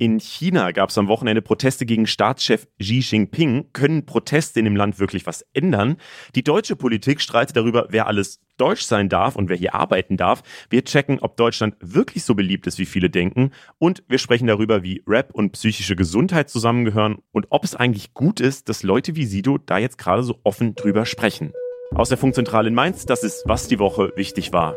In China gab es am Wochenende Proteste gegen Staatschef Xi Jinping. Können Proteste in dem Land wirklich was ändern? Die deutsche Politik streitet darüber, wer alles deutsch sein darf und wer hier arbeiten darf. Wir checken, ob Deutschland wirklich so beliebt ist, wie viele denken. Und wir sprechen darüber, wie Rap und psychische Gesundheit zusammengehören und ob es eigentlich gut ist, dass Leute wie Sido da jetzt gerade so offen drüber sprechen. Aus der Funkzentrale in Mainz, das ist, was die Woche wichtig war.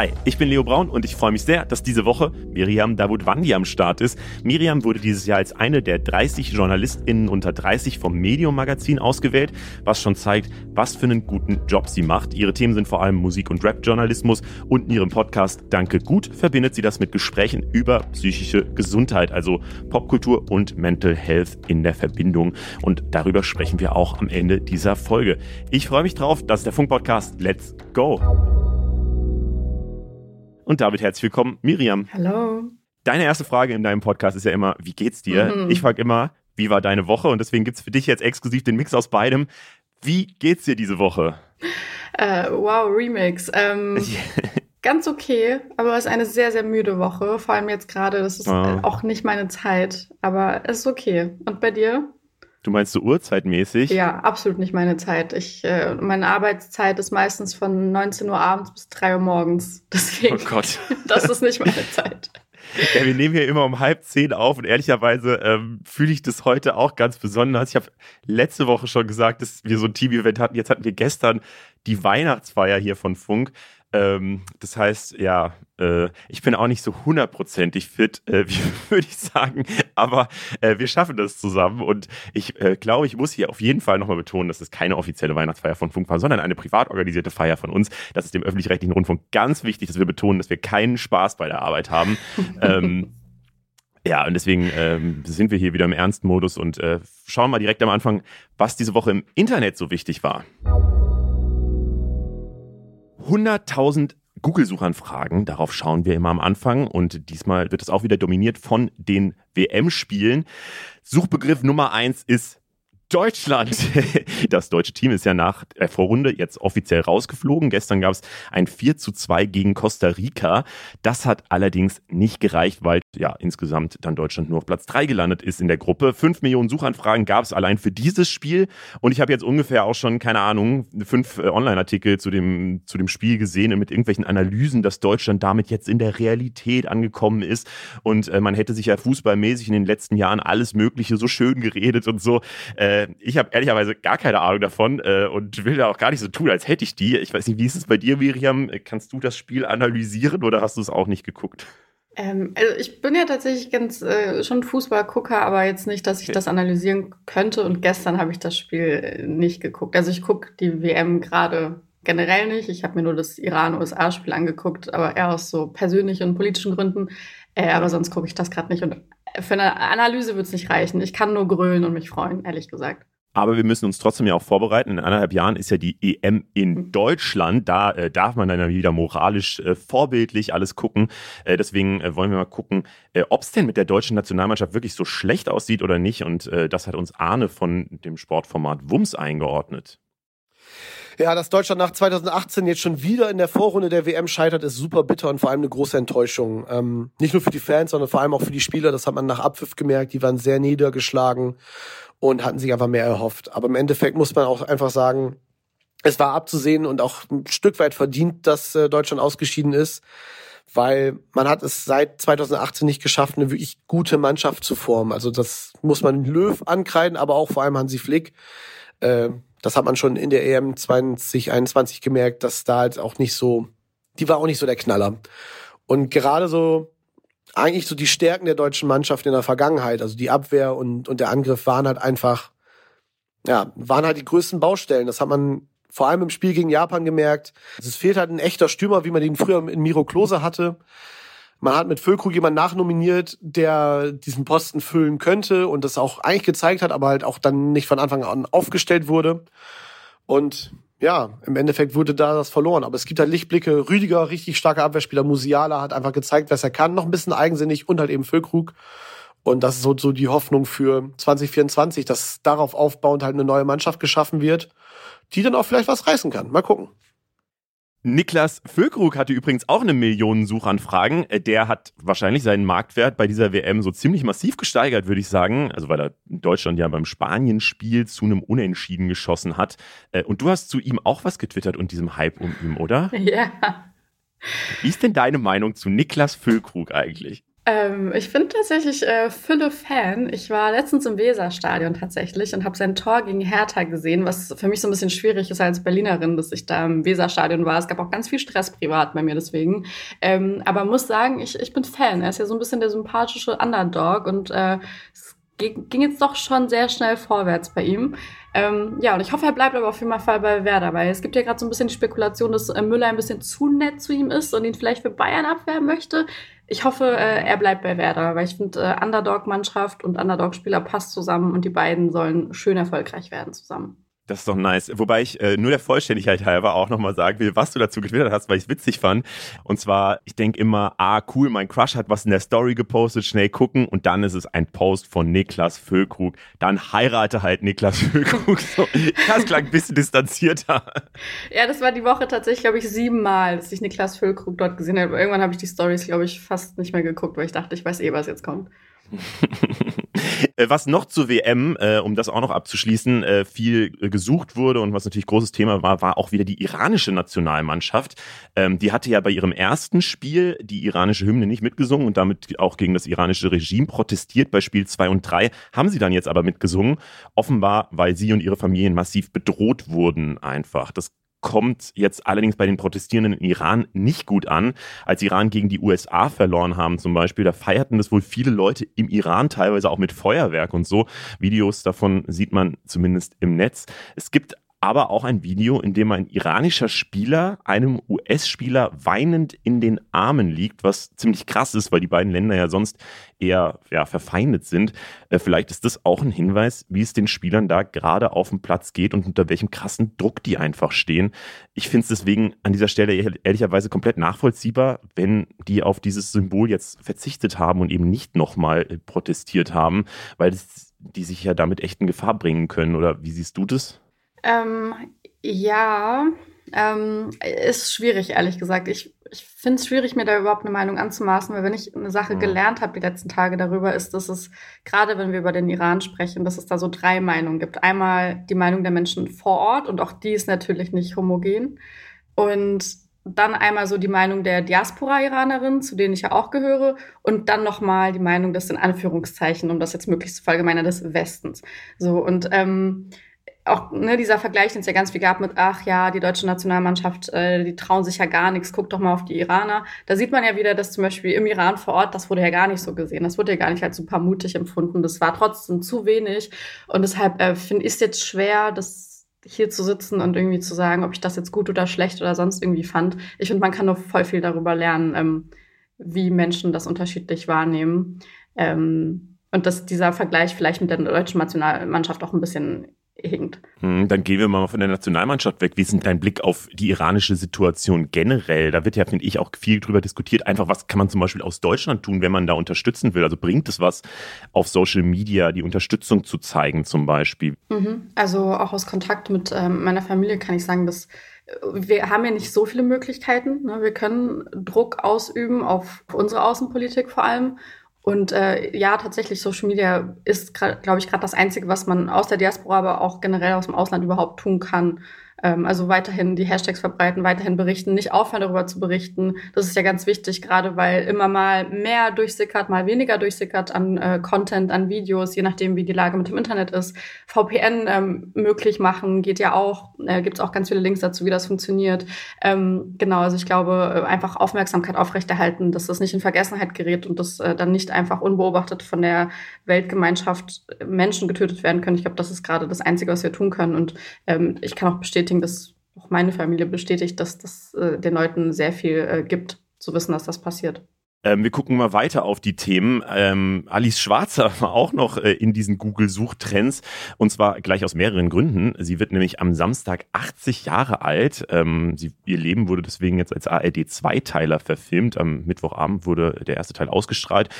Hi, ich bin Leo Braun und ich freue mich sehr, dass diese Woche Miriam Davutwandi am Start ist. Miriam wurde dieses Jahr als eine der 30 JournalistInnen unter 30 vom Medium Magazin ausgewählt, was schon zeigt, was für einen guten Job sie macht. Ihre Themen sind vor allem Musik- und Rap-Journalismus und in ihrem Podcast Danke Gut verbindet sie das mit Gesprächen über psychische Gesundheit, also Popkultur und Mental Health in der Verbindung. Und darüber sprechen wir auch am Ende dieser Folge. Ich freue mich drauf, das ist der Funk-Podcast Let's Go! Und damit herzlich willkommen, Miriam. Hallo. Deine erste Frage in deinem Podcast ist ja immer, wie geht's dir? Mhm. Ich frage immer, wie war deine Woche? Und deswegen gibt es für dich jetzt exklusiv den Mix aus beidem. Wie geht's dir diese Woche? Äh, wow, Remix. Ähm, ganz okay, aber es ist eine sehr, sehr müde Woche. Vor allem jetzt gerade, das ist oh. auch nicht meine Zeit, aber es ist okay. Und bei dir? Du meinst so Uhrzeitmäßig? Ja, absolut nicht meine Zeit. Ich, äh, meine Arbeitszeit ist meistens von 19 Uhr abends bis 3 Uhr morgens. Deswegen, oh Gott. das ist nicht meine Zeit. Ja, wir nehmen hier immer um halb zehn auf und ehrlicherweise ähm, fühle ich das heute auch ganz besonders. Ich habe letzte Woche schon gesagt, dass wir so ein Team-Event hatten. Jetzt hatten wir gestern die Weihnachtsfeier hier von Funk. Ähm, das heißt, ja, äh, ich bin auch nicht so hundertprozentig fit, äh, wie würde ich sagen, aber äh, wir schaffen das zusammen und ich äh, glaube, ich muss hier auf jeden Fall nochmal betonen, dass es keine offizielle Weihnachtsfeier von Funk war, sondern eine privat organisierte Feier von uns. Das ist dem öffentlich-rechtlichen Rundfunk ganz wichtig, dass wir betonen, dass wir keinen Spaß bei der Arbeit haben. ähm, ja, und deswegen ähm, sind wir hier wieder im Ernstmodus und äh, schauen mal direkt am Anfang, was diese Woche im Internet so wichtig war. 100.000 Google-Suchanfragen, darauf schauen wir immer am Anfang und diesmal wird es auch wieder dominiert von den WM-Spielen. Suchbegriff Nummer eins ist Deutschland. Das deutsche Team ist ja nach der Vorrunde jetzt offiziell rausgeflogen. Gestern gab es ein 4 zu 2 gegen Costa Rica. Das hat allerdings nicht gereicht, weil ja insgesamt dann Deutschland nur auf Platz 3 gelandet ist in der Gruppe. Fünf Millionen Suchanfragen gab es allein für dieses Spiel. Und ich habe jetzt ungefähr auch schon, keine Ahnung, fünf äh, Online-Artikel zu dem, zu dem Spiel gesehen mit irgendwelchen Analysen, dass Deutschland damit jetzt in der Realität angekommen ist. Und äh, man hätte sich ja fußballmäßig in den letzten Jahren alles Mögliche so schön geredet und so. Äh, ich habe ehrlicherweise gar keine Ahnung davon äh, und will da auch gar nicht so tun, als hätte ich die. Ich weiß nicht, wie ist es bei dir, Miriam? Kannst du das Spiel analysieren oder hast du es auch nicht geguckt? Ähm, also ich bin ja tatsächlich ganz äh, schon Fußballgucker, aber jetzt nicht, dass ich okay. das analysieren könnte. Und gestern habe ich das Spiel äh, nicht geguckt. Also ich gucke die WM gerade generell nicht. Ich habe mir nur das Iran-USA-Spiel angeguckt, aber eher aus so persönlichen und politischen Gründen. Äh, aber sonst gucke ich das gerade nicht. Und für eine Analyse wird es nicht reichen. Ich kann nur grölen und mich freuen, ehrlich gesagt. Aber wir müssen uns trotzdem ja auch vorbereiten. In anderthalb Jahren ist ja die EM in mhm. Deutschland. Da äh, darf man dann wieder moralisch äh, vorbildlich alles gucken. Äh, deswegen äh, wollen wir mal gucken, äh, ob es denn mit der deutschen Nationalmannschaft wirklich so schlecht aussieht oder nicht. Und äh, das hat uns Arne von dem Sportformat Wums eingeordnet. Ja, dass Deutschland nach 2018 jetzt schon wieder in der Vorrunde der WM scheitert, ist super bitter und vor allem eine große Enttäuschung. Ähm, nicht nur für die Fans, sondern vor allem auch für die Spieler. Das hat man nach Abpfiff gemerkt. Die waren sehr niedergeschlagen und hatten sich einfach mehr erhofft. Aber im Endeffekt muss man auch einfach sagen, es war abzusehen und auch ein Stück weit verdient, dass äh, Deutschland ausgeschieden ist, weil man hat es seit 2018 nicht geschafft, eine wirklich gute Mannschaft zu formen. Also das muss man Löw ankreiden, aber auch vor allem Hansi Flick. Äh, das hat man schon in der EM 2021 gemerkt, dass da halt auch nicht so, die war auch nicht so der Knaller. Und gerade so, eigentlich so die Stärken der deutschen Mannschaft in der Vergangenheit, also die Abwehr und, und der Angriff waren halt einfach, ja, waren halt die größten Baustellen. Das hat man vor allem im Spiel gegen Japan gemerkt. Es fehlt halt ein echter Stürmer, wie man ihn früher in Miro Klose hatte. Man hat mit Füllkrug jemanden nachnominiert, der diesen Posten füllen könnte und das auch eigentlich gezeigt hat, aber halt auch dann nicht von Anfang an aufgestellt wurde. Und ja, im Endeffekt wurde da das verloren. Aber es gibt halt Lichtblicke. Rüdiger, richtig starker Abwehrspieler. Musiala hat einfach gezeigt, was er kann. Noch ein bisschen eigensinnig und halt eben Füllkrug. Und das ist so, so die Hoffnung für 2024, dass darauf aufbauend halt eine neue Mannschaft geschaffen wird, die dann auch vielleicht was reißen kann. Mal gucken. Niklas Füllkrug hatte übrigens auch eine Million Suchanfragen. Äh, der hat wahrscheinlich seinen Marktwert bei dieser WM so ziemlich massiv gesteigert, würde ich sagen. Also weil er in Deutschland ja beim Spanien-Spiel zu einem Unentschieden geschossen hat. Äh, und du hast zu ihm auch was getwittert und diesem Hype um ihn, oder? Ja. Wie ist denn deine Meinung zu Niklas Füllkrug eigentlich? Ähm, ich bin tatsächlich äh, Fülle-Fan. Ich war letztens im Weserstadion tatsächlich und habe sein Tor gegen Hertha gesehen, was für mich so ein bisschen schwierig ist als Berlinerin, dass ich da im Weserstadion war. Es gab auch ganz viel Stress privat bei mir deswegen. Ähm, aber muss sagen, ich, ich bin Fan. Er ist ja so ein bisschen der sympathische Underdog und äh, es ging jetzt doch schon sehr schnell vorwärts bei ihm. Ähm, ja, und ich hoffe, er bleibt aber auf jeden Fall bei Werder, weil es gibt ja gerade so ein bisschen die Spekulation, dass äh, Müller ein bisschen zu nett zu ihm ist und ihn vielleicht für Bayern abwehren möchte. Ich hoffe, äh, er bleibt bei Werder, weil ich finde, äh, Underdog-Mannschaft und Underdog-Spieler passt zusammen und die beiden sollen schön erfolgreich werden zusammen. Das ist doch nice. Wobei ich äh, nur der Vollständigkeit halber auch nochmal sagen will, was du dazu getwittert hast, weil ich es witzig fand. Und zwar, ich denke immer, ah, cool, mein Crush hat was in der Story gepostet, schnell gucken. Und dann ist es ein Post von Niklas Füllkrug. Dann heirate halt Niklas Füllkrug. So, das klang ein bisschen distanzierter. Ja, das war die Woche tatsächlich, glaube ich, siebenmal, dass ich Niklas Füllkrug dort gesehen habe. Irgendwann habe ich die Stories, glaube ich, fast nicht mehr geguckt, weil ich dachte, ich weiß eh, was jetzt kommt. Äh, was noch zur WM, äh, um das auch noch abzuschließen, äh, viel gesucht wurde und was natürlich großes Thema war, war auch wieder die iranische Nationalmannschaft. Ähm, die hatte ja bei ihrem ersten Spiel die iranische Hymne nicht mitgesungen und damit auch gegen das iranische Regime protestiert. Bei Spiel 2 und 3 haben sie dann jetzt aber mitgesungen. Offenbar, weil sie und ihre Familien massiv bedroht wurden einfach. Das kommt jetzt allerdings bei den Protestierenden in Iran nicht gut an. Als Iran gegen die USA verloren haben zum Beispiel, da feierten das wohl viele Leute im Iran, teilweise auch mit Feuerwerk und so. Videos davon sieht man zumindest im Netz. Es gibt aber auch ein Video, in dem ein iranischer Spieler einem US-Spieler weinend in den Armen liegt, was ziemlich krass ist, weil die beiden Länder ja sonst eher ja, verfeindet sind. Äh, vielleicht ist das auch ein Hinweis, wie es den Spielern da gerade auf dem Platz geht und unter welchem krassen Druck die einfach stehen. Ich finde es deswegen an dieser Stelle ehrlicherweise komplett nachvollziehbar, wenn die auf dieses Symbol jetzt verzichtet haben und eben nicht nochmal äh, protestiert haben, weil die sich ja damit echt in Gefahr bringen können. Oder wie siehst du das? Ähm, ja, ähm, ist schwierig, ehrlich gesagt. Ich, ich finde es schwierig, mir da überhaupt eine Meinung anzumaßen, weil wenn ich eine Sache mhm. gelernt habe die letzten Tage darüber, ist, dass es, gerade wenn wir über den Iran sprechen, dass es da so drei Meinungen gibt. Einmal die Meinung der Menschen vor Ort und auch die ist natürlich nicht homogen. Und dann einmal so die Meinung der Diaspora-Iranerinnen, zu denen ich ja auch gehöre, und dann nochmal die Meinung des in Anführungszeichen, um das jetzt möglichst zu verallgemeinern, des Westens. So, und ähm, auch ne, dieser Vergleich, den es ja ganz viel gab mit, ach ja, die deutsche Nationalmannschaft, äh, die trauen sich ja gar nichts, guck doch mal auf die Iraner. Da sieht man ja wieder, dass zum Beispiel im Iran vor Ort, das wurde ja gar nicht so gesehen. Das wurde ja gar nicht als super mutig empfunden. Das war trotzdem zu wenig. Und deshalb äh, finde ich es jetzt schwer, das hier zu sitzen und irgendwie zu sagen, ob ich das jetzt gut oder schlecht oder sonst irgendwie fand. Ich finde, man kann noch voll viel darüber lernen, ähm, wie Menschen das unterschiedlich wahrnehmen. Ähm, und dass dieser Vergleich vielleicht mit der deutschen Nationalmannschaft auch ein bisschen hinkt. Hm, dann gehen wir mal von der Nationalmannschaft weg. Wie ist denn dein Blick auf die iranische Situation generell? Da wird ja, finde ich, auch viel drüber diskutiert. Einfach, was kann man zum Beispiel aus Deutschland tun, wenn man da unterstützen will? Also bringt es was, auf Social Media die Unterstützung zu zeigen, zum Beispiel? Mhm. Also auch aus Kontakt mit ähm, meiner Familie kann ich sagen, dass äh, wir haben ja nicht so viele Möglichkeiten. Ne? Wir können Druck ausüben auf unsere Außenpolitik vor allem. Und äh, ja, tatsächlich, Social Media ist, glaube ich, gerade das Einzige, was man aus der Diaspora, aber auch generell aus dem Ausland überhaupt tun kann, ähm, also weiterhin die Hashtags verbreiten, weiterhin berichten, nicht aufhören darüber zu berichten. Das ist ja ganz wichtig, gerade weil immer mal mehr durchsickert, mal weniger durchsickert an äh, Content, an Videos, je nachdem, wie die Lage mit dem Internet ist. VPN ähm, möglich machen geht ja auch. Äh, Gibt es auch ganz viele Links dazu, wie das funktioniert. Ähm, genau, also ich glaube, äh, einfach Aufmerksamkeit aufrechterhalten, dass das nicht in Vergessenheit gerät und dass äh, dann nicht einfach unbeobachtet von der Weltgemeinschaft Menschen getötet werden können. Ich glaube, das ist gerade das Einzige, was wir tun können. Und ähm, ich kann auch bestätigen, bestätigen, dass auch meine Familie bestätigt, dass das äh, den Leuten sehr viel äh, gibt, zu wissen, dass das passiert. Ähm, wir gucken mal weiter auf die Themen. Ähm, Alice Schwarzer war auch noch äh, in diesen Google-Suchtrends und zwar gleich aus mehreren Gründen. Sie wird nämlich am Samstag 80 Jahre alt. Ähm, sie, ihr Leben wurde deswegen jetzt als ARD-Zweiteiler verfilmt. Am Mittwochabend wurde der erste Teil ausgestrahlt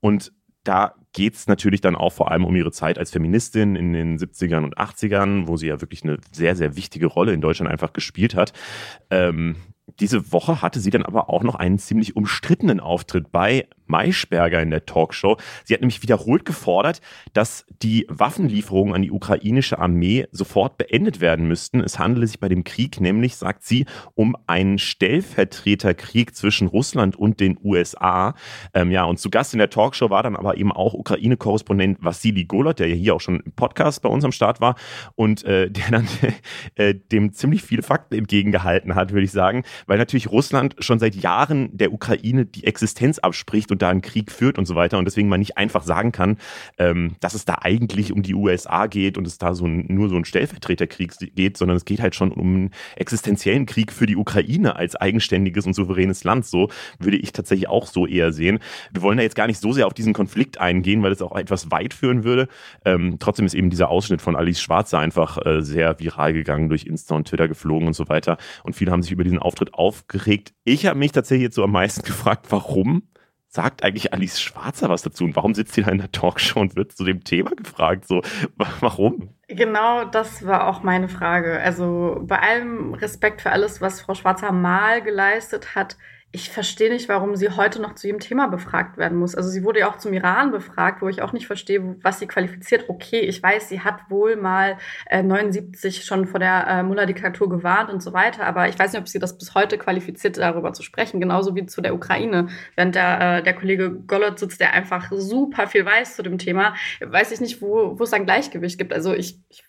und da geht es natürlich dann auch vor allem um ihre Zeit als Feministin in den 70ern und 80ern, wo sie ja wirklich eine sehr, sehr wichtige Rolle in Deutschland einfach gespielt hat. Ähm, diese Woche hatte sie dann aber auch noch einen ziemlich umstrittenen Auftritt bei Maischberger in der Talkshow. Sie hat nämlich wiederholt gefordert, dass die Waffenlieferungen an die ukrainische Armee sofort beendet werden müssten. Es handele sich bei dem Krieg nämlich, sagt sie, um einen Stellvertreterkrieg zwischen Russland und den USA. Ähm, ja, und zu Gast in der Talkshow war dann aber eben auch Ukraine-Korrespondent Vassili Golot, der ja hier auch schon im Podcast bei uns am Start war und äh, der dann äh, dem ziemlich viele Fakten entgegengehalten hat, würde ich sagen, weil natürlich Russland schon seit Jahren der Ukraine die Existenz abspricht und da einen Krieg führt und so weiter und deswegen man nicht einfach sagen kann, ähm, dass es da eigentlich um die USA geht und es da so ein, nur so ein Stellvertreterkrieg geht, sondern es geht halt schon um einen existenziellen Krieg für die Ukraine als eigenständiges und souveränes Land. So würde ich tatsächlich auch so eher sehen. Wir wollen da jetzt gar nicht so sehr auf diesen Konflikt eingehen, weil es auch etwas weit führen würde. Ähm, trotzdem ist eben dieser Ausschnitt von Alice Schwarze einfach äh, sehr viral gegangen, durch Insta und Twitter geflogen und so weiter. Und viele haben sich über diesen Auftritt aufgeregt. Ich habe mich tatsächlich jetzt so am meisten gefragt, warum sagt eigentlich Alice Schwarzer was dazu? Und warum sitzt sie da in der Talkshow und wird zu dem Thema gefragt? So, warum? Genau, das war auch meine Frage. Also bei allem Respekt für alles, was Frau Schwarzer mal geleistet hat, ich verstehe nicht, warum sie heute noch zu jedem Thema befragt werden muss. Also sie wurde ja auch zum Iran befragt, wo ich auch nicht verstehe, was sie qualifiziert. Okay, ich weiß, sie hat wohl mal äh, 79 schon vor der äh, Mullah-Diktatur gewarnt und so weiter, aber ich weiß nicht, ob sie das bis heute qualifiziert, darüber zu sprechen. Genauso wie zu der Ukraine. Während der, äh, der Kollege Gollert sitzt, der einfach super viel weiß zu dem Thema, weiß ich nicht, wo, wo es ein Gleichgewicht gibt. Also ich, ich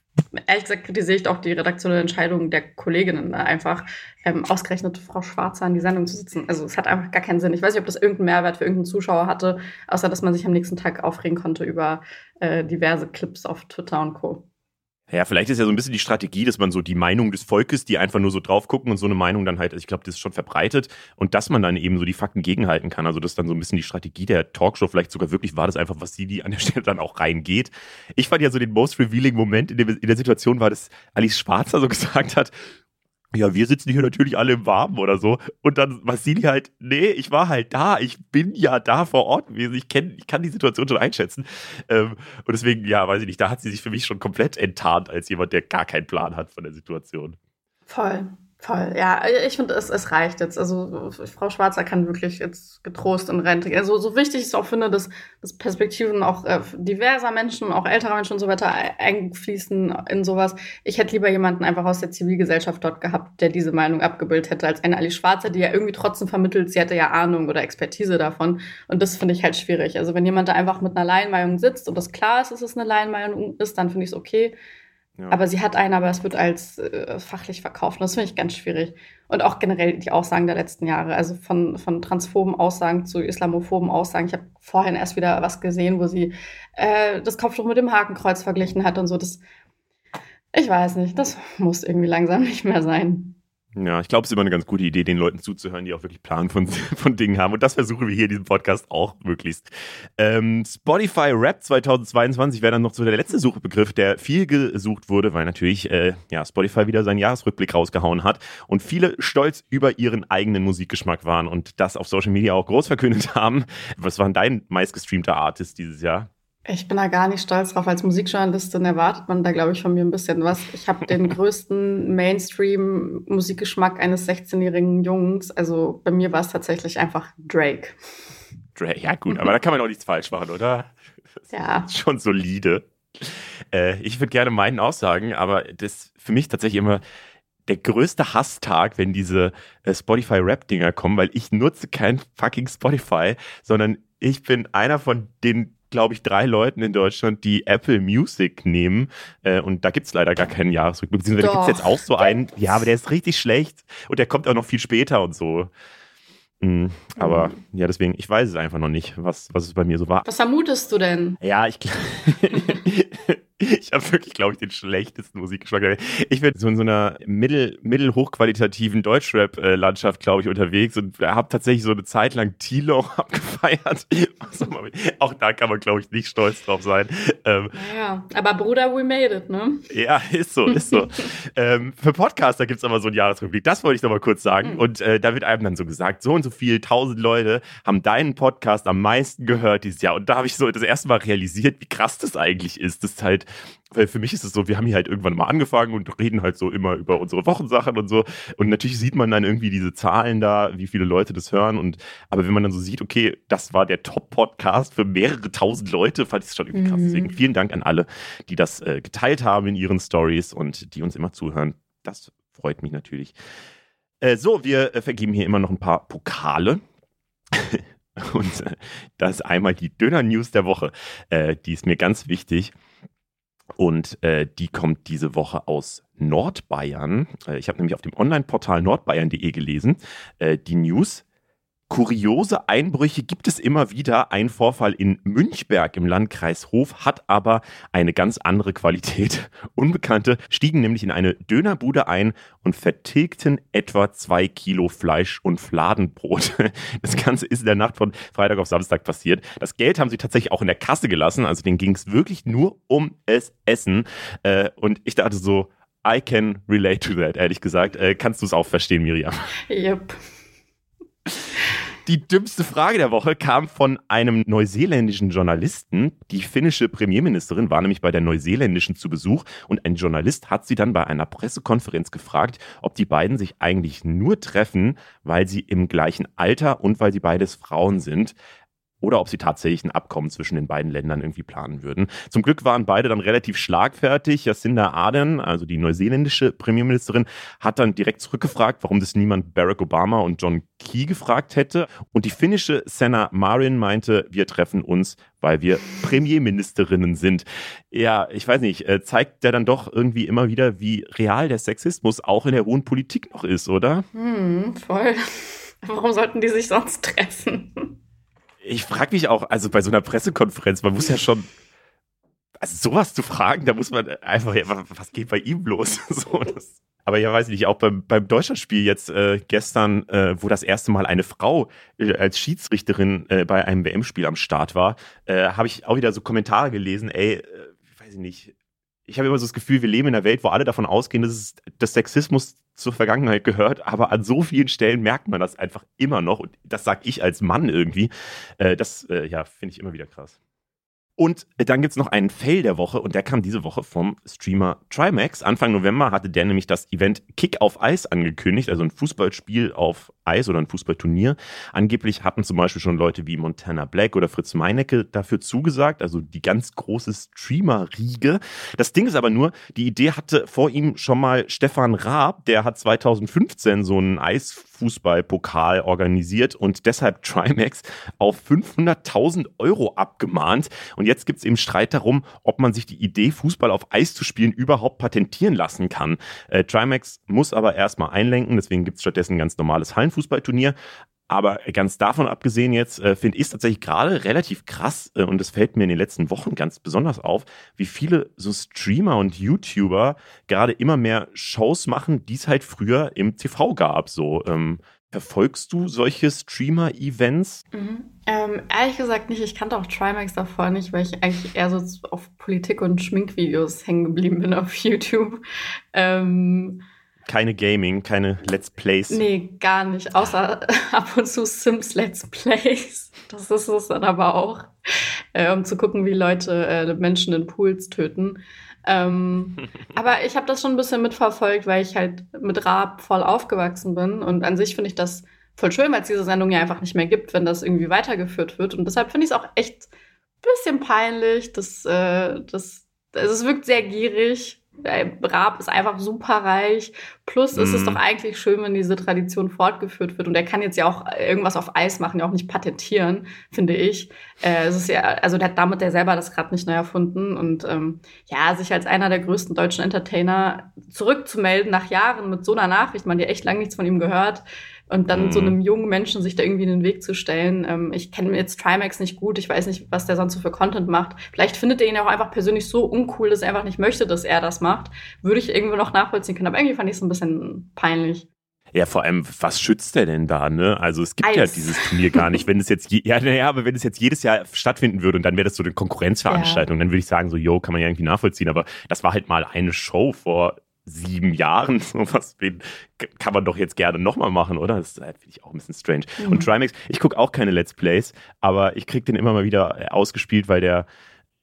ehrlich gesagt kritisiere ich auch die redaktionelle Entscheidung der Kolleginnen, ne? einfach ähm, ausgerechnet Frau Schwarzer an die Sendung zu sitzen. Also es hat einfach gar keinen Sinn. Ich weiß nicht, ob das irgendeinen Mehrwert für irgendeinen Zuschauer hatte, außer dass man sich am nächsten Tag aufregen konnte über äh, diverse Clips auf Twitter und Co. Ja, vielleicht ist ja so ein bisschen die Strategie, dass man so die Meinung des Volkes, die einfach nur so drauf gucken und so eine Meinung dann halt, also ich glaube, das ist schon verbreitet und dass man dann eben so die Fakten gegenhalten kann. Also das ist dann so ein bisschen die Strategie der Talkshow. Vielleicht sogar wirklich war das einfach, was sie die an der Stelle dann auch reingeht. Ich fand ja so den most revealing Moment in, dem, in der Situation war, dass Alice Schwarzer so gesagt hat, ja, wir sitzen hier natürlich alle im Warmen oder so. Und dann Vassili halt, nee, ich war halt da, ich bin ja da vor Ort gewesen, ich, kenn, ich kann die Situation schon einschätzen. Ähm, und deswegen, ja, weiß ich nicht, da hat sie sich für mich schon komplett enttarnt als jemand, der gar keinen Plan hat von der Situation. Voll. Voll, ja, ich finde, es, es reicht jetzt. Also Frau Schwarzer kann wirklich jetzt getrost in Rente gehen. Also so wichtig ich auch finde, dass, dass Perspektiven auch äh, diverser Menschen, auch älterer Menschen und so weiter einfließen in sowas. Ich hätte lieber jemanden einfach aus der Zivilgesellschaft dort gehabt, der diese Meinung abgebildet hätte, als eine Ali Schwarzer, die ja irgendwie trotzdem vermittelt, sie hätte ja Ahnung oder Expertise davon. Und das finde ich halt schwierig. Also wenn jemand da einfach mit einer Laienmeinung sitzt und das klar ist, dass es eine Laienmeinung ist, dann finde ich es okay. Aber sie hat einen, aber es wird als äh, fachlich verkauft. Und das finde ich ganz schwierig. Und auch generell die Aussagen der letzten Jahre. Also von, von transphoben Aussagen zu islamophoben Aussagen. Ich habe vorhin erst wieder was gesehen, wo sie äh, das Kopftuch mit dem Hakenkreuz verglichen hat und so. Das, ich weiß nicht, das muss irgendwie langsam nicht mehr sein. Ja, ich glaube, es ist immer eine ganz gute Idee, den Leuten zuzuhören, die auch wirklich Plan von, von Dingen haben. Und das versuchen wir hier in diesem Podcast auch möglichst. Ähm, Spotify Rap 2022 wäre dann noch so der letzte Suchbegriff, der viel gesucht wurde, weil natürlich äh, ja, Spotify wieder seinen Jahresrückblick rausgehauen hat und viele stolz über ihren eigenen Musikgeschmack waren und das auf Social Media auch groß verkündet haben. Was war denn dein meistgestreamter Artist dieses Jahr? Ich bin da gar nicht stolz drauf. Als Musikjournalistin erwartet man da, glaube ich, von mir ein bisschen was. Ich habe den größten Mainstream-Musikgeschmack eines 16-jährigen Jungs. Also bei mir war es tatsächlich einfach Drake. Drake, ja gut, aber da kann man auch nichts falsch machen, oder? Ja. schon solide. Äh, ich würde gerne meinen aussagen, aber das ist für mich tatsächlich immer der größte Hasstag, wenn diese äh, Spotify-Rap-Dinger kommen, weil ich nutze kein fucking Spotify, sondern ich bin einer von den glaube ich, drei Leuten in Deutschland, die Apple Music nehmen. Äh, und da gibt es leider gar keinen Jahresrückblick. Beziehungsweise da gibt es jetzt auch so einen, ja, aber der ist richtig schlecht und der kommt auch noch viel später und so. Mhm. Aber mhm. ja, deswegen, ich weiß es einfach noch nicht, was, was es bei mir so war. Was vermutest du denn? Ja, ich ich habe wirklich, glaube ich, den schlechtesten Musikgeschmack. Ich bin so in so einer mittel, mittelhochqualitativen Deutschrap-Landschaft, glaube ich, unterwegs und habe tatsächlich so eine Zeit lang Tilo abgefeiert. Auch da kann man, glaube ich, nicht stolz drauf sein. Ähm, ja, aber Bruder, we made it, ne? Ja, ist so, ist so. ähm, für Podcaster gibt es aber so ein Jahresrückblick. Das wollte ich noch mal kurz sagen. Mhm. Und äh, da wird einem dann so gesagt, so und so viel, tausend Leute haben deinen Podcast am meisten gehört dieses Jahr. Und da habe ich so das erste Mal realisiert, wie krass das eigentlich ist. Das ist halt Weil für mich ist es so, wir haben hier halt irgendwann mal angefangen und reden halt so immer über unsere Wochensachen und so. Und natürlich sieht man dann irgendwie diese Zahlen da, wie viele Leute das hören. Und aber wenn man dann so sieht, okay, das war der Top-Podcast für mehrere tausend Leute, fand ich es schon irgendwie krass. Mhm. Deswegen vielen Dank an alle, die das äh, geteilt haben in ihren Stories und die uns immer zuhören. Das freut mich natürlich. Äh, so, wir äh, vergeben hier immer noch ein paar Pokale. Und äh, das ist einmal die Döner-News der Woche. Äh, die ist mir ganz wichtig. Und äh, die kommt diese Woche aus Nordbayern. Äh, ich habe nämlich auf dem Online-Portal nordbayern.de gelesen. Äh, die News Kuriose Einbrüche gibt es immer wieder. Ein Vorfall in Münchberg im Landkreis Hof hat aber eine ganz andere Qualität. Unbekannte stiegen nämlich in eine Dönerbude ein und vertilgten etwa zwei Kilo Fleisch und Fladenbrot. Das Ganze ist in der Nacht von Freitag auf Samstag passiert. Das Geld haben sie tatsächlich auch in der Kasse gelassen. Also denen ging es wirklich nur um es Essen. Äh, und ich dachte so, I can relate to that, ehrlich gesagt. Äh, kannst du es auch verstehen, Miriam? Yep. Die dümmste Frage der Woche kam von einem neuseeländischen Journalisten. Die finnische Premierministerin war nämlich bei der neuseeländischen zu Besuch und ein Journalist hat sie dann bei einer Pressekonferenz gefragt, ob die beiden sich eigentlich nur treffen, weil sie im gleichen Alter und weil sie beides Frauen sind oder ob sie tatsächlich ein Abkommen zwischen den beiden Ländern irgendwie planen würden. Zum Glück waren beide dann relativ schlagfertig. Jacinda Ardern, also die neuseeländische Premierministerin, hat dann direkt zurückgefragt, warum das niemand Barack Obama und John Key gefragt hätte. Und die finnische Senna Marin meinte, wir treffen uns, weil wir Premierministerinnen sind. Ja, ich weiß nicht, äh, zeigt der dann doch irgendwie immer wieder, wie real der Sexismus auch in der hohen Politik noch ist, oder? Hm, voll. Warum sollten die sich sonst treffen? Ich frage mich auch, also bei so einer Pressekonferenz, man muss ja schon, also sowas zu fragen, da muss man einfach, ja, was geht bei ihm los? so, das, aber ja, weiß ich nicht, auch beim, beim Deutschlandspiel jetzt äh, gestern, äh, wo das erste Mal eine Frau äh, als Schiedsrichterin äh, bei einem WM-Spiel am Start war, äh, habe ich auch wieder so Kommentare gelesen, ey, äh, weiß ich nicht, ich habe immer so das Gefühl, wir leben in einer Welt, wo alle davon ausgehen, dass, es, dass Sexismus zur Vergangenheit gehört, aber an so vielen Stellen merkt man das einfach immer noch. Und das sage ich als Mann irgendwie. Äh, das äh, ja, finde ich immer wieder krass. Und dann gibt es noch einen Fail der Woche und der kam diese Woche vom Streamer Trimax. Anfang November hatte der nämlich das Event Kick auf Eis angekündigt, also ein Fußballspiel auf Eis oder ein Fußballturnier. Angeblich hatten zum Beispiel schon Leute wie Montana Black oder Fritz Meinecke dafür zugesagt, also die ganz große Streamer-Riege. Das Ding ist aber nur, die Idee hatte vor ihm schon mal Stefan Raab, der hat 2015 so einen Eisfußballpokal organisiert und deshalb Trimax auf 500.000 Euro abgemahnt. Und jetzt gibt es eben Streit darum, ob man sich die Idee, Fußball auf Eis zu spielen, überhaupt patentieren lassen kann. Äh, Trimax muss aber erstmal einlenken, deswegen gibt es stattdessen ein ganz normales Hallenfußballturnier. Aber ganz davon abgesehen jetzt äh, finde ich es tatsächlich gerade relativ krass äh, und es fällt mir in den letzten Wochen ganz besonders auf, wie viele so Streamer und YouTuber gerade immer mehr Shows machen, die es halt früher im TV gab. So ähm, Verfolgst du solche Streamer-Events? Mhm. Ähm, ehrlich gesagt nicht. Ich kannte auch Trimax davor nicht, weil ich eigentlich eher so auf Politik- und Schminkvideos hängen geblieben bin auf YouTube. Ähm, keine Gaming, keine Let's Plays. Nee, gar nicht. Außer ab und zu Sims Let's Plays. Das ist es dann aber auch. Äh, um zu gucken, wie Leute äh, Menschen in Pools töten. Ähm, aber ich habe das schon ein bisschen mitverfolgt, weil ich halt mit Raab voll aufgewachsen bin. Und an sich finde ich das voll schön, weil es diese Sendung ja einfach nicht mehr gibt, wenn das irgendwie weitergeführt wird. Und deshalb finde ich es auch echt ein bisschen peinlich. Das, äh, das, also es wirkt sehr gierig. Raab ist einfach super reich. Plus mhm. ist es mhm. doch eigentlich schön, wenn diese Tradition fortgeführt wird. Und er kann jetzt ja auch irgendwas auf Eis machen, ja auch nicht patentieren, finde ich. Äh, es ist ja, also der hat damit ja selber das gerade nicht neu erfunden. Und ähm, ja, sich als einer der größten deutschen Entertainer zurückzumelden nach Jahren mit so einer Nachricht, man ja echt lange nichts von ihm gehört, und dann mhm. so einem jungen Menschen sich da irgendwie in den Weg zu stellen. Ähm, ich kenne jetzt Trimax nicht gut, ich weiß nicht, was der sonst so für Content macht. Vielleicht findet er ihn auch einfach persönlich so uncool, dass er einfach nicht möchte, dass er das macht. Würde ich irgendwo noch nachvollziehen können. Aber irgendwie fand ich es ein bisschen peinlich. Ja, vor allem, was schützt der denn da, ne? Also es gibt Eis. ja dieses Turnier gar nicht. Wenn es jetzt, ja, naja, aber wenn es jetzt jedes Jahr stattfinden würde und dann wäre das so eine Konkurrenzveranstaltung, ja. dann würde ich sagen, so, yo, kann man ja irgendwie nachvollziehen. Aber das war halt mal eine Show vor sieben Jahren. Sowas kann man doch jetzt gerne nochmal machen, oder? Das finde ich auch ein bisschen strange. Mhm. Und Trimax, ich gucke auch keine Let's Plays, aber ich kriege den immer mal wieder äh, ausgespielt, weil der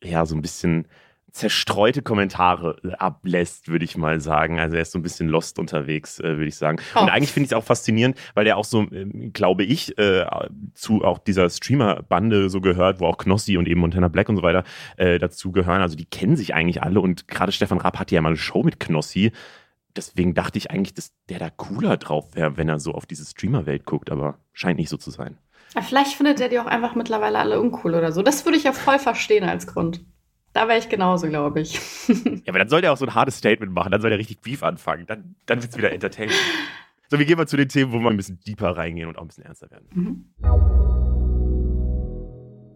ja so ein bisschen zerstreute Kommentare ablässt, würde ich mal sagen. Also er ist so ein bisschen lost unterwegs, äh, würde ich sagen. Oh. Und eigentlich finde ich es auch faszinierend, weil der auch so, äh, glaube ich, äh, zu auch dieser Streamer-Bande so gehört, wo auch Knossi und eben Montana Black und so weiter äh, dazu gehören. Also die kennen sich eigentlich alle und gerade Stefan Raab hatte ja mal eine Show mit Knossi. Deswegen dachte ich eigentlich, dass der da cooler drauf wäre, wenn er so auf diese Streamer-Welt guckt, aber scheint nicht so zu sein. Vielleicht findet er die auch einfach mittlerweile alle uncool oder so. Das würde ich ja voll verstehen als Grund. Da wäre ich genauso, glaube ich. ja, aber dann soll der auch so ein hartes Statement machen. Dann soll der richtig Beef anfangen. Dann, dann wird es wieder entertaining. so, wir gehen mal zu den Themen, wo wir ein bisschen deeper reingehen und auch ein bisschen ernster werden. Mhm.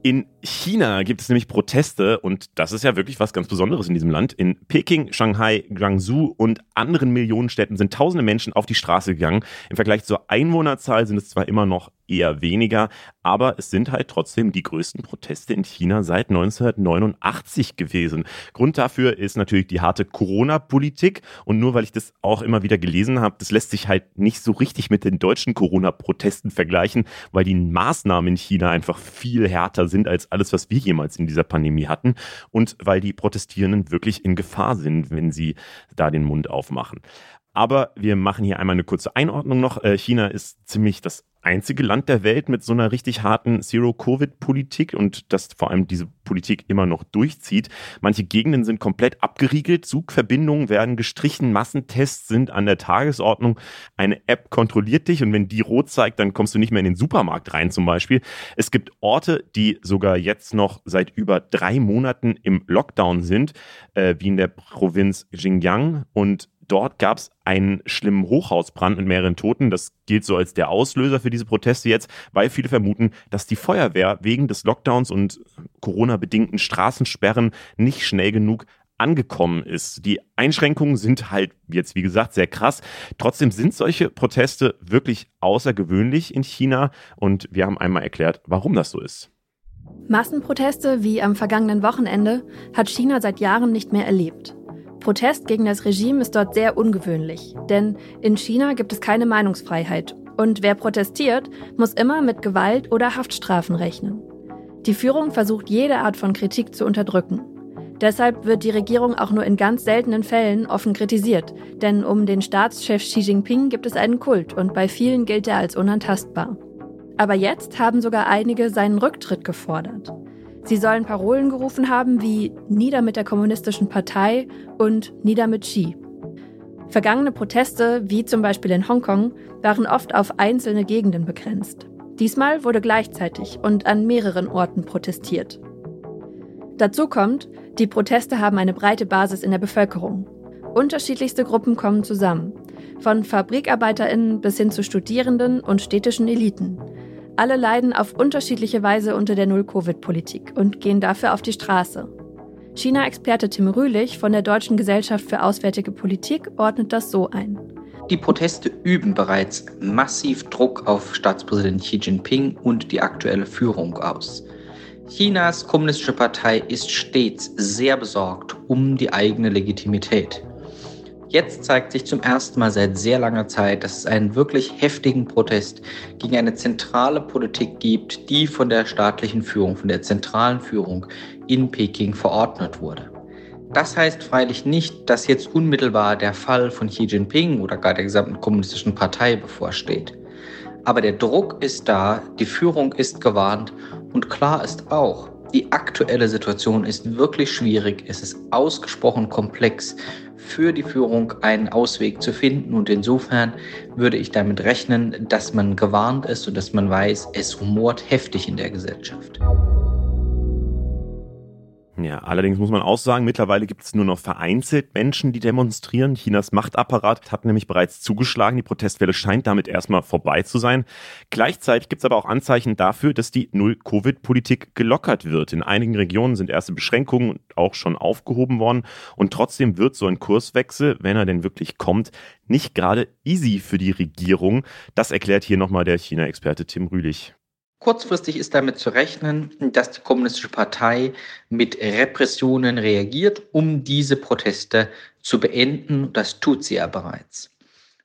In China gibt es nämlich Proteste und das ist ja wirklich was ganz Besonderes in diesem Land. In Peking, Shanghai, Guangzhou und anderen Millionenstädten sind tausende Menschen auf die Straße gegangen. Im Vergleich zur Einwohnerzahl sind es zwar immer noch eher weniger, aber es sind halt trotzdem die größten Proteste in China seit 1989 gewesen. Grund dafür ist natürlich die harte Corona-Politik und nur weil ich das auch immer wieder gelesen habe, das lässt sich halt nicht so richtig mit den deutschen Corona-Protesten vergleichen, weil die Maßnahmen in China einfach viel härter sind als alles, was wir jemals in dieser Pandemie hatten und weil die Protestierenden wirklich in Gefahr sind, wenn sie da den Mund aufmachen. Aber wir machen hier einmal eine kurze Einordnung noch. Äh, China ist ziemlich das einzige Land der Welt mit so einer richtig harten Zero-Covid-Politik und das vor allem diese Politik immer noch durchzieht. Manche Gegenden sind komplett abgeriegelt, Zugverbindungen werden gestrichen, Massentests sind an der Tagesordnung. Eine App kontrolliert dich und wenn die rot zeigt, dann kommst du nicht mehr in den Supermarkt rein zum Beispiel. Es gibt Orte, die sogar jetzt noch seit über drei Monaten im Lockdown sind, äh, wie in der Provinz Xinjiang und Dort gab es einen schlimmen Hochhausbrand mit mehreren Toten. Das gilt so als der Auslöser für diese Proteste jetzt, weil viele vermuten, dass die Feuerwehr wegen des Lockdowns und Corona-bedingten Straßensperren nicht schnell genug angekommen ist. Die Einschränkungen sind halt jetzt, wie gesagt, sehr krass. Trotzdem sind solche Proteste wirklich außergewöhnlich in China und wir haben einmal erklärt, warum das so ist. Massenproteste wie am vergangenen Wochenende hat China seit Jahren nicht mehr erlebt. Protest gegen das Regime ist dort sehr ungewöhnlich, denn in China gibt es keine Meinungsfreiheit und wer protestiert, muss immer mit Gewalt oder Haftstrafen rechnen. Die Führung versucht jede Art von Kritik zu unterdrücken. Deshalb wird die Regierung auch nur in ganz seltenen Fällen offen kritisiert, denn um den Staatschef Xi Jinping gibt es einen Kult und bei vielen gilt er als unantastbar. Aber jetzt haben sogar einige seinen Rücktritt gefordert. Sie sollen Parolen gerufen haben wie Nieder mit der kommunistischen Partei und Nieder mit Xi. Vergangene Proteste, wie zum Beispiel in Hongkong, waren oft auf einzelne Gegenden begrenzt. Diesmal wurde gleichzeitig und an mehreren Orten protestiert. Dazu kommt, die Proteste haben eine breite Basis in der Bevölkerung. Unterschiedlichste Gruppen kommen zusammen, von Fabrikarbeiterinnen bis hin zu Studierenden und städtischen Eliten. Alle leiden auf unterschiedliche Weise unter der Null-Covid-Politik und gehen dafür auf die Straße. China-Experte Tim Rühlich von der Deutschen Gesellschaft für Auswärtige Politik ordnet das so ein. Die Proteste üben bereits massiv Druck auf Staatspräsident Xi Jinping und die aktuelle Führung aus. Chinas kommunistische Partei ist stets sehr besorgt um die eigene Legitimität. Jetzt zeigt sich zum ersten Mal seit sehr langer Zeit, dass es einen wirklich heftigen Protest gegen eine zentrale Politik gibt, die von der staatlichen Führung, von der zentralen Führung in Peking verordnet wurde. Das heißt freilich nicht, dass jetzt unmittelbar der Fall von Xi Jinping oder gar der gesamten kommunistischen Partei bevorsteht. Aber der Druck ist da, die Führung ist gewarnt und klar ist auch, die aktuelle Situation ist wirklich schwierig, es ist ausgesprochen komplex für die Führung einen Ausweg zu finden. Und insofern würde ich damit rechnen, dass man gewarnt ist und dass man weiß, es rumort heftig in der Gesellschaft. Ja, allerdings muss man auch sagen, mittlerweile gibt es nur noch vereinzelt Menschen, die demonstrieren. Chinas Machtapparat hat nämlich bereits zugeschlagen. Die Protestwelle scheint damit erstmal vorbei zu sein. Gleichzeitig gibt es aber auch Anzeichen dafür, dass die Null-Covid-Politik gelockert wird. In einigen Regionen sind erste Beschränkungen auch schon aufgehoben worden. Und trotzdem wird so ein Kurswechsel, wenn er denn wirklich kommt, nicht gerade easy für die Regierung. Das erklärt hier nochmal der China-Experte Tim Rühlich. Kurzfristig ist damit zu rechnen, dass die Kommunistische Partei mit Repressionen reagiert, um diese Proteste zu beenden. Das tut sie ja bereits.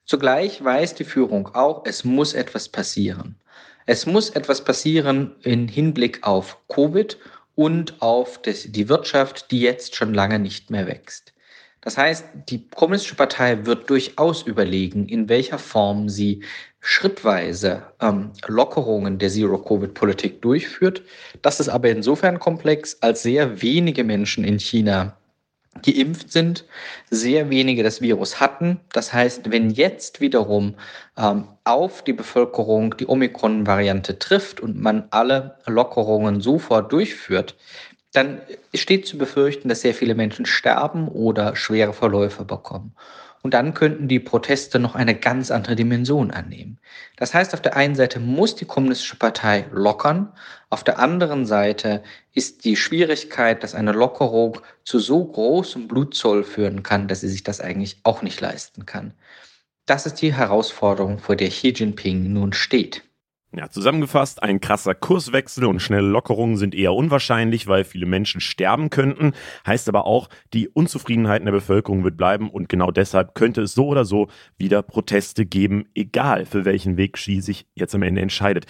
Zugleich weiß die Führung auch, es muss etwas passieren. Es muss etwas passieren in Hinblick auf Covid und auf die Wirtschaft, die jetzt schon lange nicht mehr wächst. Das heißt, die Kommunistische Partei wird durchaus überlegen, in welcher Form sie schrittweise ähm, Lockerungen der Zero-Covid-Politik durchführt. Das ist aber insofern komplex, als sehr wenige Menschen in China geimpft sind, sehr wenige das Virus hatten. Das heißt, wenn jetzt wiederum ähm, auf die Bevölkerung die Omikron-Variante trifft und man alle Lockerungen sofort durchführt, dann steht zu befürchten, dass sehr viele Menschen sterben oder schwere Verläufe bekommen. Und dann könnten die Proteste noch eine ganz andere Dimension annehmen. Das heißt, auf der einen Seite muss die Kommunistische Partei lockern, auf der anderen Seite ist die Schwierigkeit, dass eine Lockerung zu so großem Blutzoll führen kann, dass sie sich das eigentlich auch nicht leisten kann. Das ist die Herausforderung, vor der Xi Jinping nun steht. Ja, zusammengefasst, ein krasser Kurswechsel und schnelle Lockerungen sind eher unwahrscheinlich, weil viele Menschen sterben könnten. Heißt aber auch, die Unzufriedenheit in der Bevölkerung wird bleiben und genau deshalb könnte es so oder so wieder Proteste geben, egal für welchen Weg Xi sich jetzt am Ende entscheidet.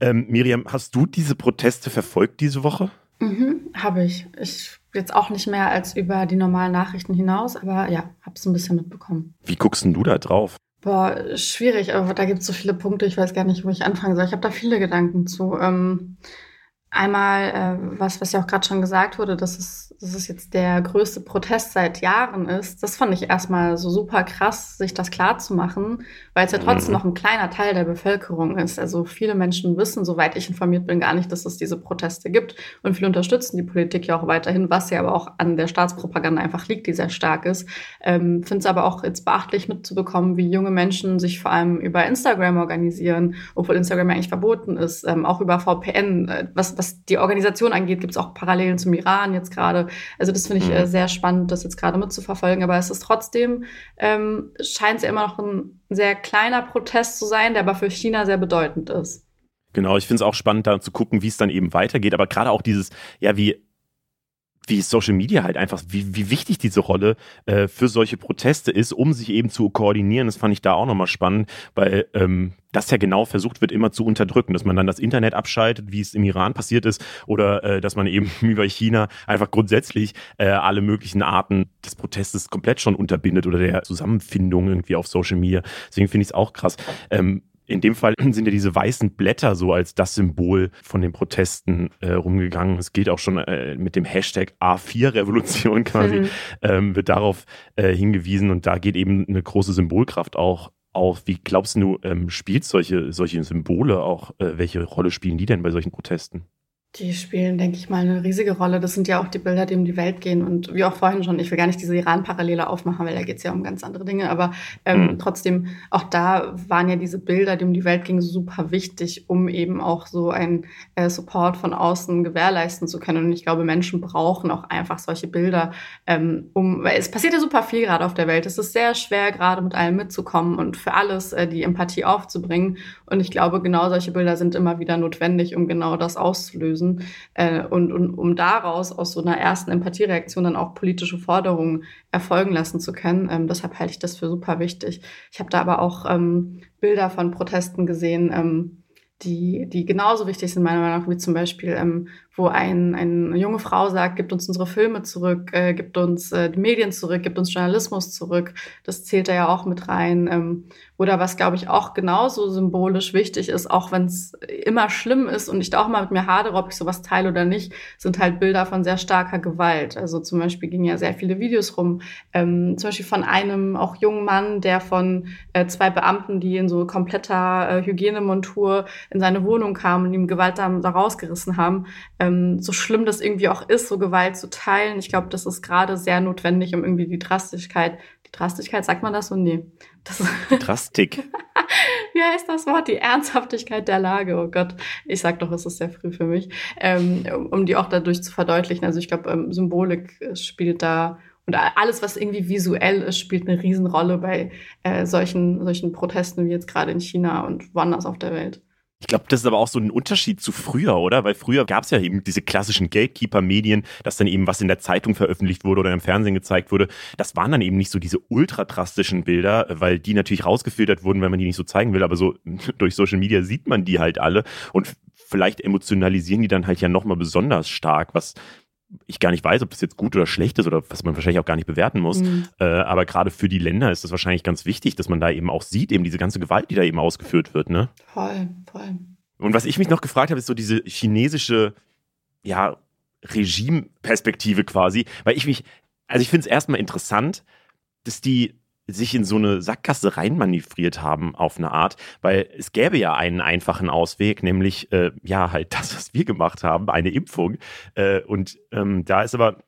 Ähm, Miriam, hast du diese Proteste verfolgt diese Woche? Mhm, habe ich. Ich jetzt auch nicht mehr als über die normalen Nachrichten hinaus, aber ja, habe es ein bisschen mitbekommen. Wie guckst denn du da drauf? Boah, schwierig, aber da gibt es so viele Punkte, ich weiß gar nicht, wo ich anfangen soll. Ich habe da viele Gedanken zu. Ähm, einmal, äh, was, was ja auch gerade schon gesagt wurde, dass es, dass es jetzt der größte Protest seit Jahren ist. Das fand ich erstmal so super krass, sich das klar zu machen, weil es ja trotzdem mhm. noch ein kleiner Teil der Bevölkerung ist. Also viele Menschen wissen, soweit ich informiert bin, gar nicht, dass es diese Proteste gibt. Und viele unterstützen die Politik ja auch weiterhin, was ja aber auch an der Staatspropaganda einfach liegt, die sehr stark ist. Ähm, Finde es aber auch jetzt beachtlich mitzubekommen, wie junge Menschen sich vor allem über Instagram organisieren, obwohl Instagram ja eigentlich verboten ist, ähm, auch über VPN, äh, was, was die Organisation angeht, gibt es auch Parallelen zum Iran jetzt gerade. Also das finde ich äh, mhm. sehr spannend, das jetzt gerade mitzuverfolgen. Aber es ist trotzdem, ähm, scheint es ja immer noch ein sehr kleiner Protest zu sein, der aber für China sehr bedeutend ist. Genau, ich finde es auch spannend, da zu gucken, wie es dann eben weitergeht. Aber gerade auch dieses, ja, wie wie Social Media halt einfach, wie, wie wichtig diese Rolle äh, für solche Proteste ist, um sich eben zu koordinieren. Das fand ich da auch nochmal spannend, weil ähm, das ja genau versucht wird, immer zu unterdrücken, dass man dann das Internet abschaltet, wie es im Iran passiert ist, oder äh, dass man eben wie bei China einfach grundsätzlich äh, alle möglichen Arten des Protestes komplett schon unterbindet oder der Zusammenfindung irgendwie auf Social Media. Deswegen finde ich es auch krass. Ähm, in dem Fall sind ja diese weißen Blätter so als das Symbol von den Protesten äh, rumgegangen. Es geht auch schon äh, mit dem Hashtag A4-Revolution quasi, mhm. ähm, wird darauf äh, hingewiesen und da geht eben eine große Symbolkraft auch auf. Wie glaubst du, ähm, spielt solche, solche Symbole auch, äh, welche Rolle spielen die denn bei solchen Protesten? Die spielen, denke ich mal, eine riesige Rolle. Das sind ja auch die Bilder, die um die Welt gehen. Und wie auch vorhin schon, ich will gar nicht diese Iran-Parallele aufmachen, weil da geht es ja um ganz andere Dinge. Aber ähm, mhm. trotzdem, auch da waren ja diese Bilder, die um die Welt gingen, super wichtig, um eben auch so ein äh, Support von außen gewährleisten zu können. Und ich glaube, Menschen brauchen auch einfach solche Bilder, ähm, um, weil es passiert ja super viel gerade auf der Welt. Es ist sehr schwer, gerade mit allem mitzukommen und für alles äh, die Empathie aufzubringen. Und ich glaube, genau solche Bilder sind immer wieder notwendig, um genau das auszulösen müssen äh, und, und um daraus aus so einer ersten Empathiereaktion dann auch politische Forderungen erfolgen lassen zu können. Ähm, deshalb halte ich das für super wichtig. Ich habe da aber auch ähm, Bilder von Protesten gesehen, ähm, die, die genauso wichtig sind, meiner Meinung nach, wie zum Beispiel, ähm, wo ein, eine junge Frau sagt, gibt uns unsere Filme zurück, äh, gibt uns äh, die Medien zurück, gibt uns Journalismus zurück. Das zählt da ja auch mit rein. Ähm, oder was, glaube ich, auch genauso symbolisch wichtig ist, auch wenn es immer schlimm ist und ich da auch mal mit mir hadere, ob ich sowas teile oder nicht, sind halt Bilder von sehr starker Gewalt. Also zum Beispiel gingen ja sehr viele Videos rum, ähm, zum Beispiel von einem auch jungen Mann, der von äh, zwei Beamten, die in so kompletter äh, Hygienemontur in seine Wohnung kamen und ihm Gewalt da, rausgerissen haben. Ähm, so schlimm das irgendwie auch ist, so Gewalt zu teilen. Ich glaube, das ist gerade sehr notwendig, um irgendwie die Drastigkeit die Drastigkeit, sagt man das so? Nee. Das Drastik. Wie heißt das Wort? Die Ernsthaftigkeit der Lage. Oh Gott, ich sag doch, es ist sehr früh für mich, ähm, um die auch dadurch zu verdeutlichen. Also ich glaube, ähm, Symbolik äh, spielt da und alles, was irgendwie visuell ist, spielt eine Riesenrolle bei äh, solchen, solchen Protesten wie jetzt gerade in China und woanders auf der Welt. Ich glaube, das ist aber auch so ein Unterschied zu früher, oder? Weil früher gab es ja eben diese klassischen Gatekeeper-Medien, dass dann eben was in der Zeitung veröffentlicht wurde oder im Fernsehen gezeigt wurde. Das waren dann eben nicht so diese ultra drastischen Bilder, weil die natürlich rausgefiltert wurden, wenn man die nicht so zeigen will. Aber so durch Social Media sieht man die halt alle. Und vielleicht emotionalisieren die dann halt ja nochmal besonders stark, was ich gar nicht weiß, ob das jetzt gut oder schlecht ist oder was man wahrscheinlich auch gar nicht bewerten muss. Mhm. Äh, aber gerade für die Länder ist es wahrscheinlich ganz wichtig, dass man da eben auch sieht, eben diese ganze Gewalt, die da eben ausgeführt wird. Ne? Voll, voll. Und was ich mich noch gefragt habe, ist so diese chinesische, ja, Regimeperspektive quasi, weil ich mich, also ich finde es erstmal interessant, dass die sich in so eine Sackgasse reinmanövriert haben auf eine Art, weil es gäbe ja einen einfachen Ausweg, nämlich äh, ja halt das, was wir gemacht haben, eine Impfung. Äh, und ähm, da ist aber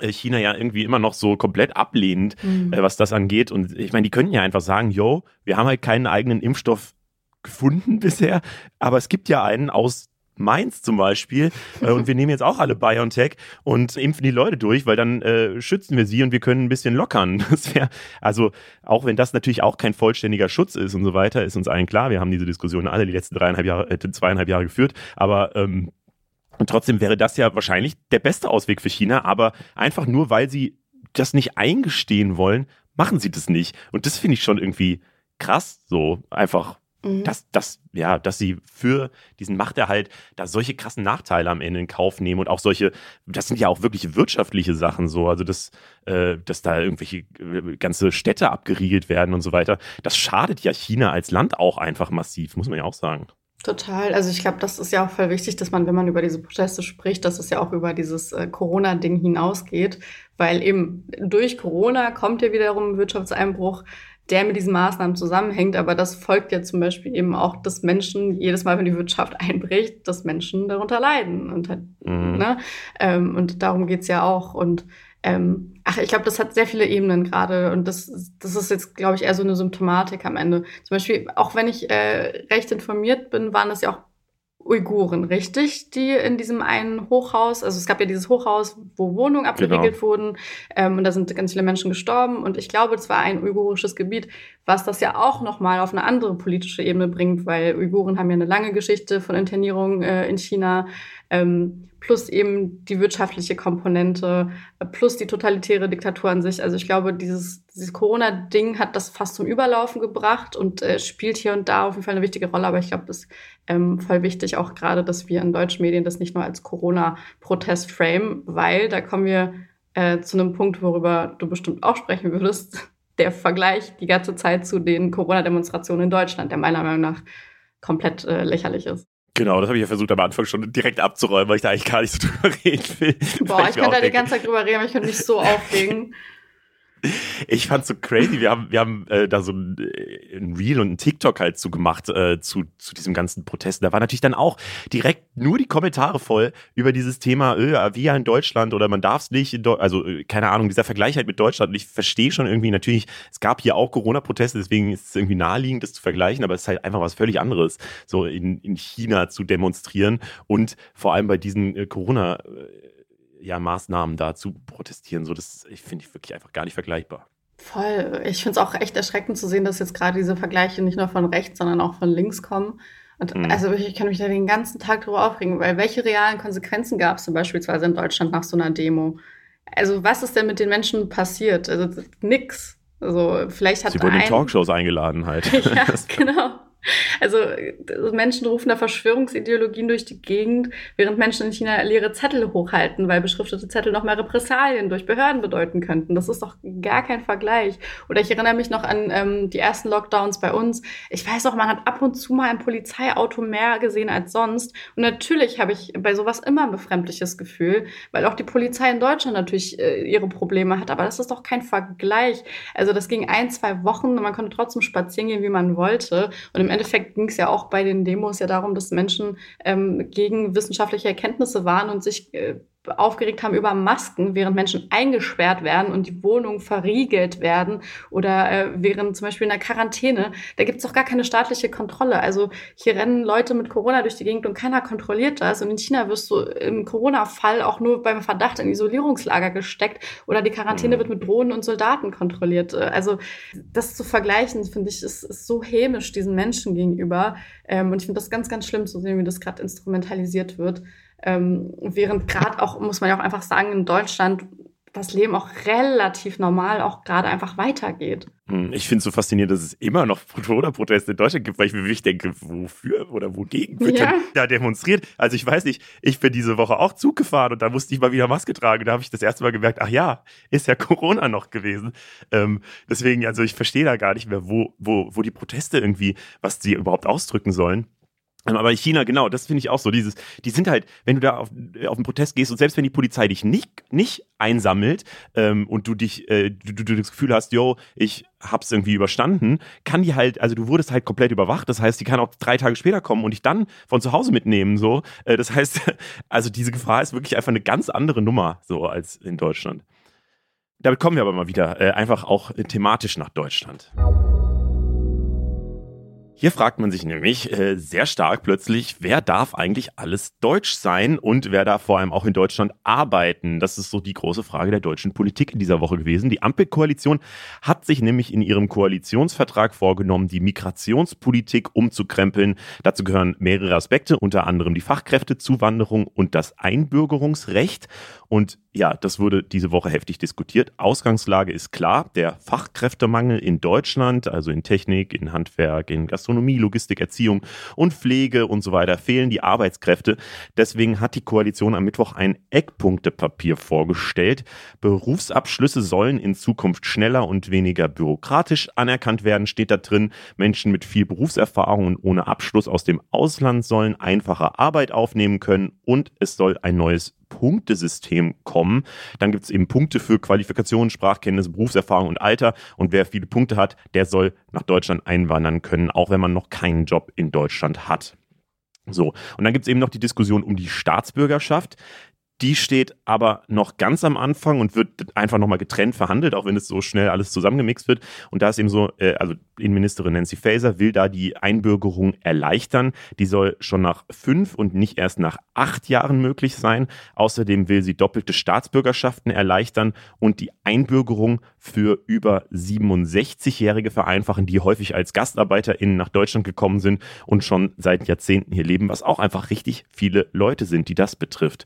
äh, China ja irgendwie immer noch so komplett ablehnend, mhm. äh, was das angeht. Und ich meine, die können ja einfach sagen, yo, wir haben halt keinen eigenen Impfstoff gefunden bisher, aber es gibt ja einen aus Mainz zum Beispiel. Äh, und wir nehmen jetzt auch alle BioNTech und impfen die Leute durch, weil dann äh, schützen wir sie und wir können ein bisschen lockern. Das wäre, also, auch wenn das natürlich auch kein vollständiger Schutz ist und so weiter, ist uns allen klar. Wir haben diese Diskussion alle die letzten dreieinhalb Jahre, äh, zweieinhalb Jahre geführt. Aber ähm, trotzdem wäre das ja wahrscheinlich der beste Ausweg für China. Aber einfach nur, weil sie das nicht eingestehen wollen, machen sie das nicht. Und das finde ich schon irgendwie krass, so einfach Mhm. Dass, dass, ja, dass sie für diesen Machterhalt da solche krassen Nachteile am Ende in Kauf nehmen und auch solche, das sind ja auch wirklich wirtschaftliche Sachen so, also dass, äh, dass da irgendwelche äh, ganze Städte abgeriegelt werden und so weiter. Das schadet ja China als Land auch einfach massiv, muss man ja auch sagen. Total. Also ich glaube, das ist ja auch voll wichtig, dass man, wenn man über diese Proteste spricht, dass es ja auch über dieses äh, Corona-Ding hinausgeht, weil eben durch Corona kommt ja wiederum ein Wirtschaftseinbruch der mit diesen Maßnahmen zusammenhängt. Aber das folgt ja zum Beispiel eben auch, dass Menschen jedes Mal, wenn die Wirtschaft einbricht, dass Menschen darunter leiden. Und, halt, mhm. ne? Ähm, und darum geht's ja auch. Und ähm, ach, ich glaube, das hat sehr viele Ebenen gerade. Und das, das ist jetzt, glaube ich, eher so eine Symptomatik am Ende. Zum Beispiel, auch wenn ich äh, recht informiert bin, waren das ja auch Uiguren, richtig, die in diesem einen Hochhaus, also es gab ja dieses Hochhaus, wo Wohnungen abgeriegelt genau. wurden ähm, und da sind ganz viele Menschen gestorben und ich glaube, es war ein uigurisches Gebiet, was das ja auch nochmal auf eine andere politische Ebene bringt, weil Uiguren haben ja eine lange Geschichte von Internierung äh, in China, ähm, plus eben die wirtschaftliche Komponente, äh, plus die totalitäre Diktatur an sich. Also ich glaube, dieses, dieses Corona-Ding hat das fast zum Überlaufen gebracht und äh, spielt hier und da auf jeden Fall eine wichtige Rolle. Aber ich glaube, es ist ähm, voll wichtig auch gerade, dass wir in deutschen Medien das nicht nur als Corona-Protest frame, weil da kommen wir äh, zu einem Punkt, worüber du bestimmt auch sprechen würdest. Der Vergleich die ganze Zeit zu den Corona-Demonstrationen in Deutschland, der meiner Meinung nach komplett äh, lächerlich ist. Genau, das habe ich ja versucht am Anfang schon direkt abzuräumen, weil ich da eigentlich gar nicht so drüber reden will. Boah, ich, ich könnte da die ganze Zeit drüber reden, aber ich könnte mich so aufregen. Ich fand's so crazy. Wir haben, wir haben äh, da so ein, äh, ein Reel und ein TikTok halt zu gemacht äh, zu, zu diesem ganzen Protest. Da war natürlich dann auch direkt nur die Kommentare voll über dieses Thema, äh, wie ja in Deutschland oder man darf es nicht, also äh, keine Ahnung, dieser Vergleich halt mit Deutschland. Und ich verstehe schon irgendwie natürlich, es gab hier auch Corona-Proteste, deswegen ist es irgendwie naheliegend, das zu vergleichen, aber es ist halt einfach was völlig anderes, so in, in China zu demonstrieren und vor allem bei diesen äh, Corona- äh, ja, Maßnahmen da zu protestieren. So, das finde ich wirklich einfach gar nicht vergleichbar. Voll. Ich finde es auch echt erschreckend zu sehen, dass jetzt gerade diese Vergleiche nicht nur von rechts, sondern auch von links kommen. Und mhm. also ich kann mich da den ganzen Tag drüber aufregen, weil welche realen Konsequenzen gab es denn beispielsweise in Deutschland nach so einer Demo? Also was ist denn mit den Menschen passiert? Also nix. Also vielleicht hat Sie wurden in Talkshows eingeladen halt. ja, genau. Also Menschen rufen da Verschwörungsideologien durch die Gegend, während Menschen in China leere Zettel hochhalten, weil beschriftete Zettel noch mehr Repressalien durch Behörden bedeuten könnten. Das ist doch gar kein Vergleich. Oder ich erinnere mich noch an ähm, die ersten Lockdowns bei uns. Ich weiß auch, man hat ab und zu mal ein Polizeiauto mehr gesehen als sonst. Und natürlich habe ich bei sowas immer ein befremdliches Gefühl, weil auch die Polizei in Deutschland natürlich äh, ihre Probleme hat. Aber das ist doch kein Vergleich. Also das ging ein, zwei Wochen und man konnte trotzdem spazieren gehen, wie man wollte. Und im Endeffekt ging es ja auch bei den Demos ja darum, dass Menschen ähm, gegen wissenschaftliche Erkenntnisse waren und sich äh, aufgeregt haben über Masken, während Menschen eingesperrt werden und die Wohnungen verriegelt werden oder äh, während zum Beispiel in der Quarantäne, da gibt es doch gar keine staatliche Kontrolle. Also hier rennen Leute mit Corona durch die Gegend und keiner kontrolliert das. Und in China wirst du im Corona-Fall auch nur beim Verdacht in Isolierungslager gesteckt oder die Quarantäne mhm. wird mit Drohnen und Soldaten kontrolliert. Äh, also das zu vergleichen, finde ich, ist, ist so hämisch diesen Menschen gegenüber. Ähm, und ich finde das ganz, ganz schlimm zu sehen, wie das gerade instrumentalisiert wird. Ähm, während gerade auch, muss man ja auch einfach sagen, in Deutschland das Leben auch relativ normal auch gerade einfach weitergeht. Hm, ich finde es so faszinierend, dass es immer noch Corona-Proteste in Deutschland gibt, weil ich mir wirklich denke, wofür oder wogegen wird ja. denn da demonstriert? Also ich weiß nicht, ich bin diese Woche auch Zug gefahren und da musste ich mal wieder Maske tragen. Da habe ich das erste Mal gemerkt, ach ja, ist ja Corona noch gewesen. Ähm, deswegen, also ich verstehe da gar nicht mehr, wo, wo, wo die Proteste irgendwie, was sie überhaupt ausdrücken sollen. Ähm, aber in China, genau, das finde ich auch so. Dieses, die sind halt, wenn du da auf, auf einen Protest gehst und selbst wenn die Polizei dich nicht, nicht einsammelt ähm, und du dich, äh, du, du das Gefühl hast, yo, ich hab's irgendwie überstanden, kann die halt, also du wurdest halt komplett überwacht. Das heißt, die kann auch drei Tage später kommen und dich dann von zu Hause mitnehmen. So, äh, das heißt, also diese Gefahr ist wirklich einfach eine ganz andere Nummer so als in Deutschland. Damit kommen wir aber mal wieder äh, einfach auch thematisch nach Deutschland. Hier fragt man sich nämlich äh, sehr stark plötzlich, wer darf eigentlich alles deutsch sein und wer darf vor allem auch in Deutschland arbeiten? Das ist so die große Frage der deutschen Politik in dieser Woche gewesen. Die Ampelkoalition hat sich nämlich in ihrem Koalitionsvertrag vorgenommen, die Migrationspolitik umzukrempeln. Dazu gehören mehrere Aspekte, unter anderem die Fachkräftezuwanderung und das Einbürgerungsrecht. Und ja, das wurde diese Woche heftig diskutiert. Ausgangslage ist klar, der Fachkräftemangel in Deutschland, also in Technik, in Handwerk, in Gastronomie, Logistik, Erziehung und Pflege und so weiter, fehlen die Arbeitskräfte. Deswegen hat die Koalition am Mittwoch ein Eckpunktepapier vorgestellt. Berufsabschlüsse sollen in Zukunft schneller und weniger bürokratisch anerkannt werden, steht da drin. Menschen mit viel Berufserfahrung und ohne Abschluss aus dem Ausland sollen einfacher Arbeit aufnehmen können und es soll ein neues Punktesystem kommen. Dann gibt es eben Punkte für Qualifikationen, Sprachkenntnisse, Berufserfahrung und Alter. Und wer viele Punkte hat, der soll nach Deutschland einwandern können, auch wenn man noch keinen Job in Deutschland hat. So, und dann gibt es eben noch die Diskussion um die Staatsbürgerschaft. Die steht aber noch ganz am Anfang und wird einfach nochmal getrennt verhandelt, auch wenn es so schnell alles zusammengemixt wird. Und da ist eben so, äh, also Innenministerin Nancy Faeser will da die Einbürgerung erleichtern. Die soll schon nach fünf und nicht erst nach acht Jahren möglich sein. Außerdem will sie doppelte Staatsbürgerschaften erleichtern und die Einbürgerung für über 67-Jährige vereinfachen, die häufig als GastarbeiterInnen nach Deutschland gekommen sind und schon seit Jahrzehnten hier leben, was auch einfach richtig viele Leute sind, die das betrifft.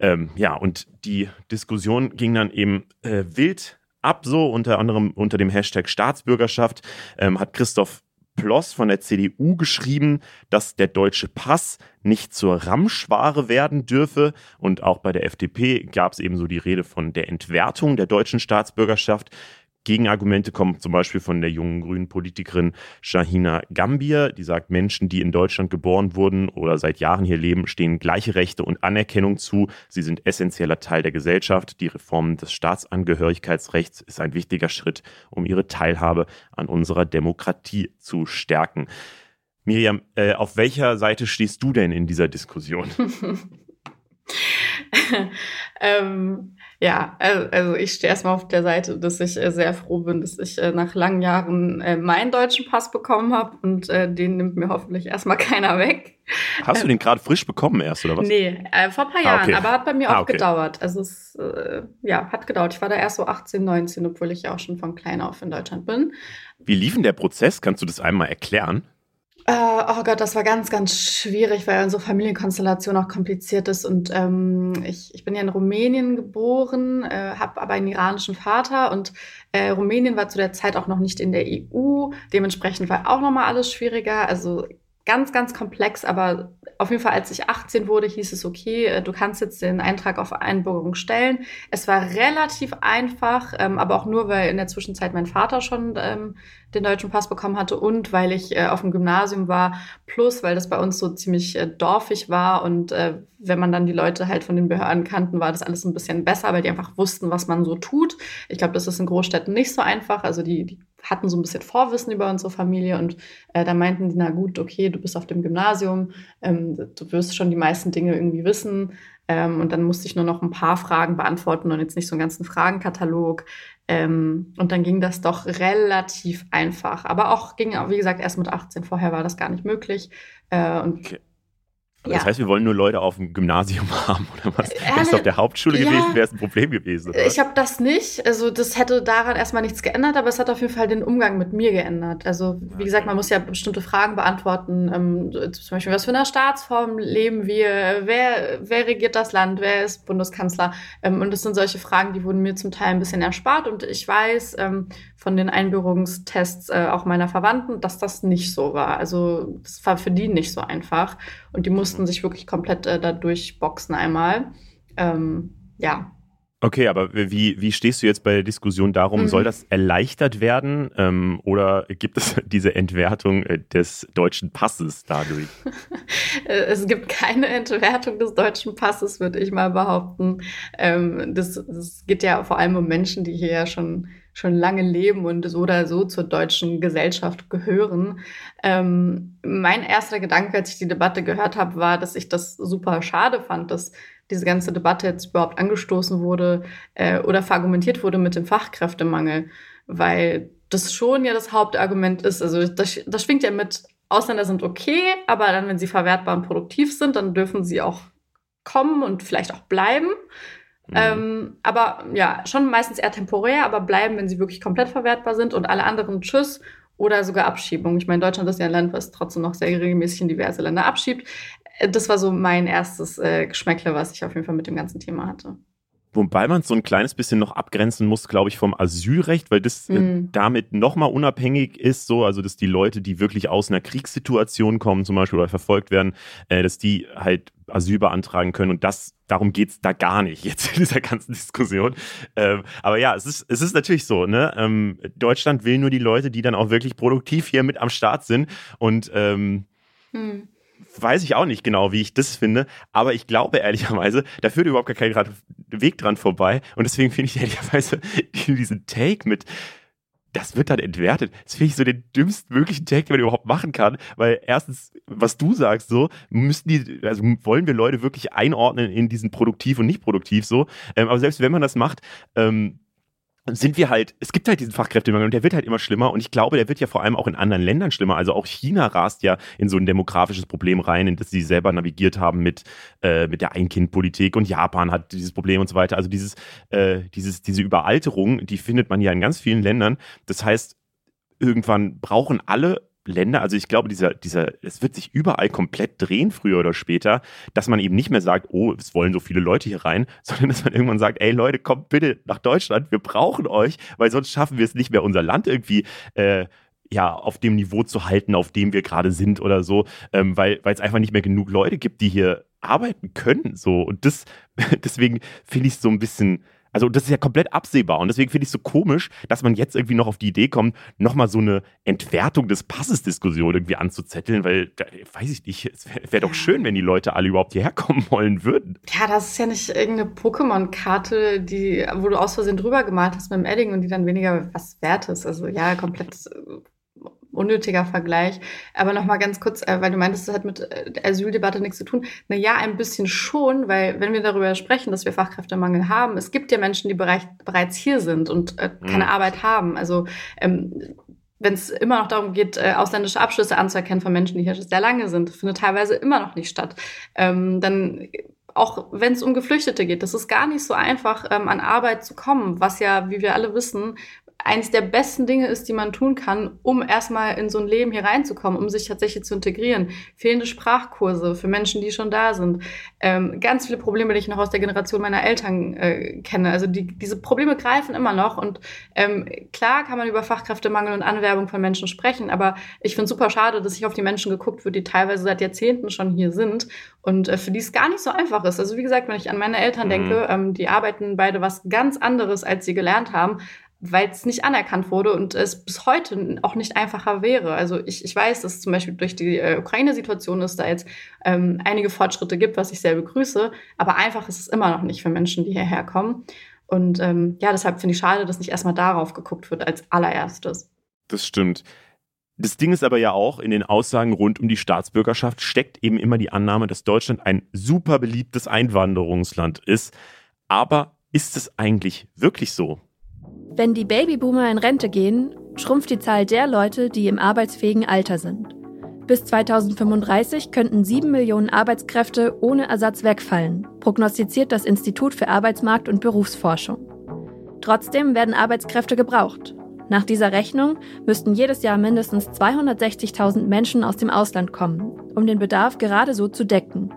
Ähm, ja, und die Diskussion ging dann eben äh, wild ab, so unter anderem unter dem Hashtag Staatsbürgerschaft, ähm, hat Christoph Ploss von der CDU geschrieben, dass der deutsche Pass nicht zur Ramschware werden dürfe. Und auch bei der FDP gab es eben so die Rede von der Entwertung der deutschen Staatsbürgerschaft. Gegenargumente kommen zum Beispiel von der jungen grünen Politikerin Shahina Gambier, die sagt, Menschen, die in Deutschland geboren wurden oder seit Jahren hier leben, stehen gleiche Rechte und Anerkennung zu. Sie sind essentieller Teil der Gesellschaft. Die Reform des Staatsangehörigkeitsrechts ist ein wichtiger Schritt, um ihre Teilhabe an unserer Demokratie zu stärken. Miriam, äh, auf welcher Seite stehst du denn in dieser Diskussion? ähm, ja, also ich stehe erstmal auf der Seite, dass ich äh, sehr froh bin, dass ich äh, nach langen Jahren äh, meinen deutschen Pass bekommen habe und den nimmt mir hoffentlich erstmal keiner weg. Hast du den gerade frisch bekommen erst, oder was? Nee, vor ein paar ah, Jahren, ah, okay. aber hat bei mir ah, auch okay. gedauert. Also es ja, hat gedauert. Ich war da erst so 18, 19, obwohl ich ja auch schon von klein auf in Deutschland bin. Wie lief denn der Prozess? Kannst du das einmal erklären? Äh, oh Gott, das war ganz, ganz schwierig, weil unsere Familienkonstellation auch kompliziert ist. Und ähm, ich, ich bin ja in Rumänien geboren, äh, habe aber einen iranischen Vater und äh, Rumänien war zu der Zeit auch noch nicht in der EU. Dementsprechend war auch nochmal alles schwieriger. Also ganz, ganz komplex, aber auf jeden Fall, als ich 18 wurde, hieß es, okay, äh, du kannst jetzt den Eintrag auf Einbürgerung stellen. Es war relativ einfach, ähm, aber auch nur, weil in der Zwischenzeit mein Vater schon ähm, den deutschen Pass bekommen hatte und weil ich äh, auf dem Gymnasium war, plus weil das bei uns so ziemlich äh, dorfig war und äh, wenn man dann die Leute halt von den Behörden kannten, war das alles ein bisschen besser, weil die einfach wussten, was man so tut. Ich glaube, das ist in Großstädten nicht so einfach. Also die, die hatten so ein bisschen Vorwissen über unsere Familie und äh, da meinten die, na gut, okay, du bist auf dem Gymnasium, ähm, du wirst schon die meisten Dinge irgendwie wissen. Ähm, und dann musste ich nur noch ein paar Fragen beantworten und jetzt nicht so einen ganzen Fragenkatalog. Ähm, und dann ging das doch relativ einfach. Aber auch ging, wie gesagt, erst mit 18. Vorher war das gar nicht möglich. Äh, und okay. Ja. Das heißt, wir wollen nur Leute auf dem Gymnasium haben oder was? Äh, Wenn es auf der Hauptschule ja, gewesen wäre, es ein Problem gewesen. Oder? Ich habe das nicht. Also das hätte daran erstmal nichts geändert, aber es hat auf jeden Fall den Umgang mit mir geändert. Also wie gesagt, man muss ja bestimmte Fragen beantworten. Ähm, zum Beispiel, was für eine Staatsform leben wir? Wer, wer regiert das Land? Wer ist Bundeskanzler? Ähm, und das sind solche Fragen, die wurden mir zum Teil ein bisschen erspart. Und ich weiß ähm, von den Einbürgerungstests äh, auch meiner Verwandten, dass das nicht so war. Also das war für die nicht so einfach. Und die mussten sich wirklich komplett äh, da durchboxen einmal. Ähm, ja. Okay, aber wie, wie stehst du jetzt bei der Diskussion darum, mhm. soll das erleichtert werden ähm, oder gibt es diese Entwertung äh, des deutschen Passes dadurch? es gibt keine Entwertung des deutschen Passes, würde ich mal behaupten. Ähm, das, das geht ja vor allem um Menschen, die hier ja schon schon lange leben und so oder so zur deutschen Gesellschaft gehören. Ähm, mein erster Gedanke, als ich die Debatte gehört habe, war, dass ich das super schade fand, dass diese ganze Debatte jetzt überhaupt angestoßen wurde äh, oder verargumentiert wurde mit dem Fachkräftemangel, weil das schon ja das Hauptargument ist. Also das, das schwingt ja mit, Ausländer sind okay, aber dann, wenn sie verwertbar und produktiv sind, dann dürfen sie auch kommen und vielleicht auch bleiben. Mhm. Ähm, aber ja, schon meistens eher temporär, aber bleiben, wenn sie wirklich komplett verwertbar sind und alle anderen Tschüss oder sogar Abschiebung. Ich meine, Deutschland ist ja ein Land, was trotzdem noch sehr regelmäßig in diverse Länder abschiebt. Äh, das war so mein erstes äh, Geschmäckle, was ich auf jeden Fall mit dem ganzen Thema hatte. Wobei man so ein kleines bisschen noch abgrenzen muss, glaube ich, vom Asylrecht, weil das mhm. damit nochmal unabhängig ist, so, also dass die Leute, die wirklich aus einer Kriegssituation kommen, zum Beispiel oder verfolgt werden, äh, dass die halt Asyl beantragen können. Und das, darum geht's da gar nicht jetzt in dieser ganzen Diskussion. Ähm, aber ja, es ist, es ist natürlich so, ne? Ähm, Deutschland will nur die Leute, die dann auch wirklich produktiv hier mit am Start sind. Und ähm, hm weiß ich auch nicht genau, wie ich das finde, aber ich glaube ehrlicherweise, da führt überhaupt gar kein Weg dran vorbei und deswegen finde ich ehrlicherweise diesen Take mit, das wird dann entwertet. Das finde ich so den dümmstmöglichen Take, den man überhaupt machen kann, weil erstens, was du sagst, so, müssen die, also wollen wir Leute wirklich einordnen in diesen produktiv und nicht produktiv so, ähm, aber selbst wenn man das macht, ähm, sind wir halt, es gibt halt diesen Fachkräftemangel und der wird halt immer schlimmer und ich glaube, der wird ja vor allem auch in anderen Ländern schlimmer. Also auch China rast ja in so ein demografisches Problem rein, in das sie selber navigiert haben mit, äh, mit der Einkindpolitik und Japan hat dieses Problem und so weiter. Also dieses, äh, dieses, diese Überalterung, die findet man ja in ganz vielen Ländern. Das heißt, irgendwann brauchen alle Länder, also ich glaube, dieser, dieser, es wird sich überall komplett drehen, früher oder später, dass man eben nicht mehr sagt, oh, es wollen so viele Leute hier rein, sondern dass man irgendwann sagt, ey Leute, kommt bitte nach Deutschland, wir brauchen euch, weil sonst schaffen wir es nicht mehr, unser Land irgendwie äh, ja, auf dem Niveau zu halten, auf dem wir gerade sind oder so, ähm, weil es einfach nicht mehr genug Leute gibt, die hier arbeiten können. So. Und das, deswegen finde ich es so ein bisschen also das ist ja komplett absehbar und deswegen finde ich es so komisch, dass man jetzt irgendwie noch auf die Idee kommt, nochmal so eine Entwertung des Passes-Diskussion irgendwie anzuzetteln, weil, da, weiß ich nicht, es wäre wär doch schön, wenn die Leute alle überhaupt hierher kommen wollen würden. Ja, das ist ja nicht irgendeine Pokémon-Karte, die, wo du aus Versehen drüber gemalt hast mit dem Edding und die dann weniger was wert ist. Also ja, komplett unnötiger Vergleich. Aber nochmal ganz kurz, äh, weil du meintest, das hat mit äh, der Asyldebatte nichts zu tun. Na ja, ein bisschen schon, weil wenn wir darüber sprechen, dass wir Fachkräftemangel haben, es gibt ja Menschen, die bereich, bereits hier sind und äh, keine mhm. Arbeit haben. Also ähm, wenn es immer noch darum geht, äh, ausländische Abschlüsse anzuerkennen von Menschen, die hier sehr lange sind, findet teilweise immer noch nicht statt. Ähm, dann auch wenn es um Geflüchtete geht, das ist gar nicht so einfach, ähm, an Arbeit zu kommen, was ja, wie wir alle wissen, eines der besten Dinge ist, die man tun kann, um erstmal in so ein Leben hier reinzukommen, um sich tatsächlich zu integrieren. Fehlende Sprachkurse für Menschen, die schon da sind. Ähm, ganz viele Probleme, die ich noch aus der Generation meiner Eltern äh, kenne. Also die, diese Probleme greifen immer noch. Und ähm, klar kann man über Fachkräftemangel und Anwerbung von Menschen sprechen, aber ich finde es super schade, dass sich auf die Menschen geguckt wird, die teilweise seit Jahrzehnten schon hier sind und äh, für die es gar nicht so einfach ist. Also wie gesagt, wenn ich an meine Eltern mhm. denke, ähm, die arbeiten beide was ganz anderes, als sie gelernt haben, weil es nicht anerkannt wurde und es bis heute auch nicht einfacher wäre. Also ich, ich weiß, dass zum Beispiel durch die äh, Ukraine-Situation es da jetzt ähm, einige Fortschritte gibt, was ich sehr begrüße, aber einfach ist es immer noch nicht für Menschen, die hierher kommen. Und ähm, ja, deshalb finde ich schade, dass nicht erstmal darauf geguckt wird als allererstes. Das stimmt. Das Ding ist aber ja auch, in den Aussagen rund um die Staatsbürgerschaft steckt eben immer die Annahme, dass Deutschland ein super beliebtes Einwanderungsland ist. Aber ist es eigentlich wirklich so? Wenn die Babyboomer in Rente gehen, schrumpft die Zahl der Leute, die im arbeitsfähigen Alter sind. Bis 2035 könnten sieben Millionen Arbeitskräfte ohne Ersatz wegfallen, prognostiziert das Institut für Arbeitsmarkt und Berufsforschung. Trotzdem werden Arbeitskräfte gebraucht. Nach dieser Rechnung müssten jedes Jahr mindestens 260.000 Menschen aus dem Ausland kommen, um den Bedarf gerade so zu decken.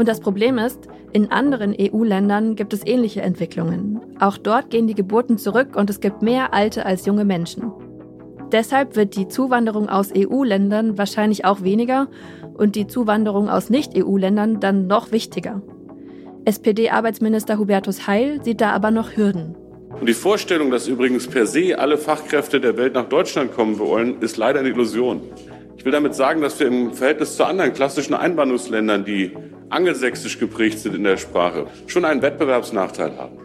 Und das Problem ist, in anderen EU-Ländern gibt es ähnliche Entwicklungen. Auch dort gehen die Geburten zurück und es gibt mehr alte als junge Menschen. Deshalb wird die Zuwanderung aus EU-Ländern wahrscheinlich auch weniger und die Zuwanderung aus Nicht-EU-Ländern dann noch wichtiger. SPD-Arbeitsminister Hubertus Heil sieht da aber noch Hürden. Und die Vorstellung, dass übrigens per se alle Fachkräfte der Welt nach Deutschland kommen wollen, ist leider eine Illusion. Ich will damit sagen, dass wir im Verhältnis zu anderen klassischen Einwanderungsländern, die angelsächsisch geprägt sind in der Sprache, schon einen Wettbewerbsnachteil haben.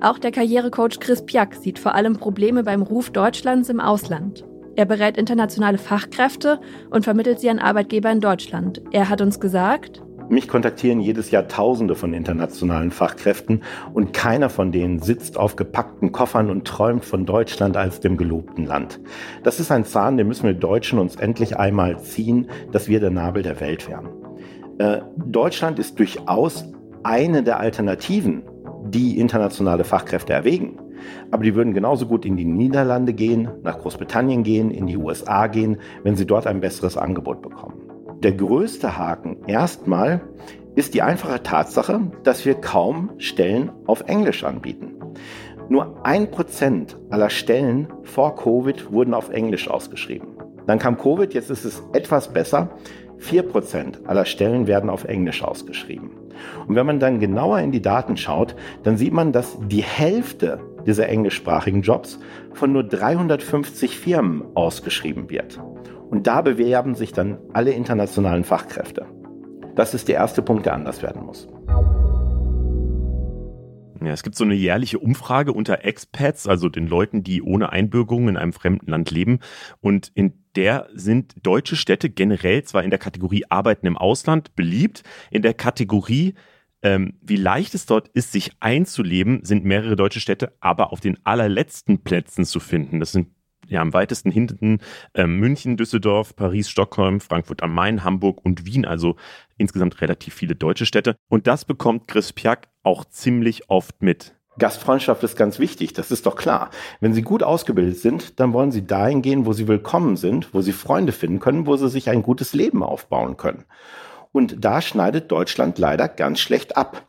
Auch der Karrierecoach Chris Piak sieht vor allem Probleme beim Ruf Deutschlands im Ausland. Er berät internationale Fachkräfte und vermittelt sie an Arbeitgeber in Deutschland. Er hat uns gesagt, mich kontaktieren jedes Jahr Tausende von internationalen Fachkräften und keiner von denen sitzt auf gepackten Koffern und träumt von Deutschland als dem gelobten Land. Das ist ein Zahn, den müssen wir Deutschen uns endlich einmal ziehen, dass wir der Nabel der Welt werden. Äh, Deutschland ist durchaus eine der Alternativen die internationale Fachkräfte erwägen. Aber die würden genauso gut in die Niederlande gehen, nach Großbritannien gehen, in die USA gehen, wenn sie dort ein besseres Angebot bekommen. Der größte Haken erstmal ist die einfache Tatsache, dass wir kaum Stellen auf Englisch anbieten. Nur ein Prozent aller Stellen vor Covid wurden auf Englisch ausgeschrieben. Dann kam Covid, jetzt ist es etwas besser. 4% aller Stellen werden auf Englisch ausgeschrieben. Und wenn man dann genauer in die Daten schaut, dann sieht man, dass die Hälfte dieser englischsprachigen Jobs von nur 350 Firmen ausgeschrieben wird. Und da bewerben sich dann alle internationalen Fachkräfte. Das ist der erste Punkt, der anders werden muss. Ja, es gibt so eine jährliche Umfrage unter Expats, also den Leuten, die ohne Einbürgerung in einem fremden Land leben. Und in der sind deutsche Städte generell zwar in der Kategorie Arbeiten im Ausland beliebt, in der Kategorie ähm, wie leicht es dort ist, sich einzuleben, sind mehrere deutsche Städte aber auf den allerletzten Plätzen zu finden. Das sind ja am weitesten hinten äh, München, Düsseldorf, Paris, Stockholm, Frankfurt am Main, Hamburg und Wien, also insgesamt relativ viele deutsche Städte. Und das bekommt Chris Piak auch ziemlich oft mit. Gastfreundschaft ist ganz wichtig, das ist doch klar. Wenn Sie gut ausgebildet sind, dann wollen Sie dahin gehen, wo Sie willkommen sind, wo Sie Freunde finden können, wo Sie sich ein gutes Leben aufbauen können. Und da schneidet Deutschland leider ganz schlecht ab.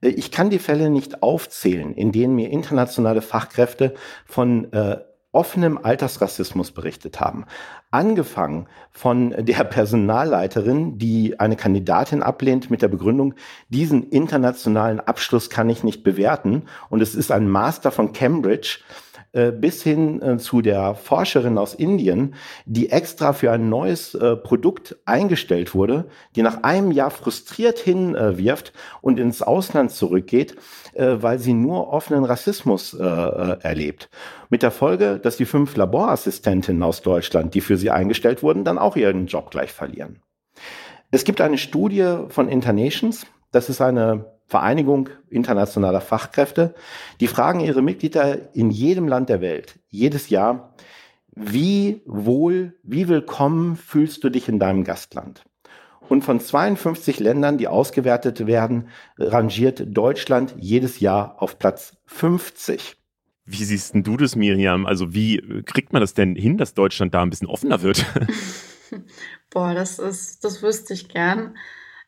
Ich kann die Fälle nicht aufzählen, in denen mir internationale Fachkräfte von äh, offenem Altersrassismus berichtet haben. Angefangen von der Personalleiterin, die eine Kandidatin ablehnt mit der Begründung, diesen internationalen Abschluss kann ich nicht bewerten und es ist ein Master von Cambridge bis hin äh, zu der Forscherin aus Indien, die extra für ein neues äh, Produkt eingestellt wurde, die nach einem Jahr frustriert hinwirft und ins Ausland zurückgeht, weil sie nur offenen Rassismus erlebt. Mit der Folge, dass die fünf Laborassistentinnen aus Deutschland, die für sie eingestellt wurden, dann auch ihren Job gleich verlieren. Es gibt eine Studie von Internations, das ist eine Vereinigung internationaler Fachkräfte, die fragen ihre Mitglieder in jedem Land der Welt, jedes Jahr, wie wohl, wie willkommen fühlst du dich in deinem Gastland? Und von 52 Ländern, die ausgewertet werden, rangiert Deutschland jedes Jahr auf Platz 50. Wie siehst denn du das, Miriam? Also wie kriegt man das denn hin, dass Deutschland da ein bisschen offener wird? Boah, das ist, das wüsste ich gern.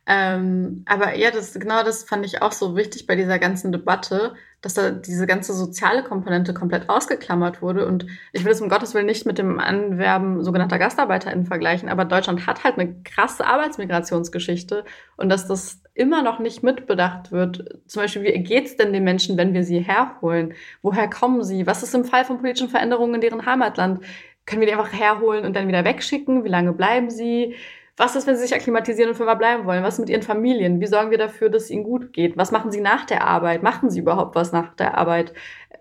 Ähm, aber ja, das, genau das fand ich auch so wichtig bei dieser ganzen Debatte, dass da diese ganze soziale Komponente komplett ausgeklammert wurde. Und ich will es um Gottes Willen nicht mit dem Anwerben sogenannter GastarbeiterInnen vergleichen, aber Deutschland hat halt eine krasse Arbeitsmigrationsgeschichte und dass das immer noch nicht mitbedacht wird. Zum Beispiel, wie geht's denn den Menschen, wenn wir sie herholen? Woher kommen sie? Was ist im Fall von politischen Veränderungen in deren Heimatland? Können wir die einfach herholen und dann wieder wegschicken? Wie lange bleiben sie? Was ist, wenn sie sich akklimatisieren und für immer bleiben wollen? Was ist mit ihren Familien? Wie sorgen wir dafür, dass es ihnen gut geht? Was machen sie nach der Arbeit? Machen sie überhaupt was nach der Arbeit?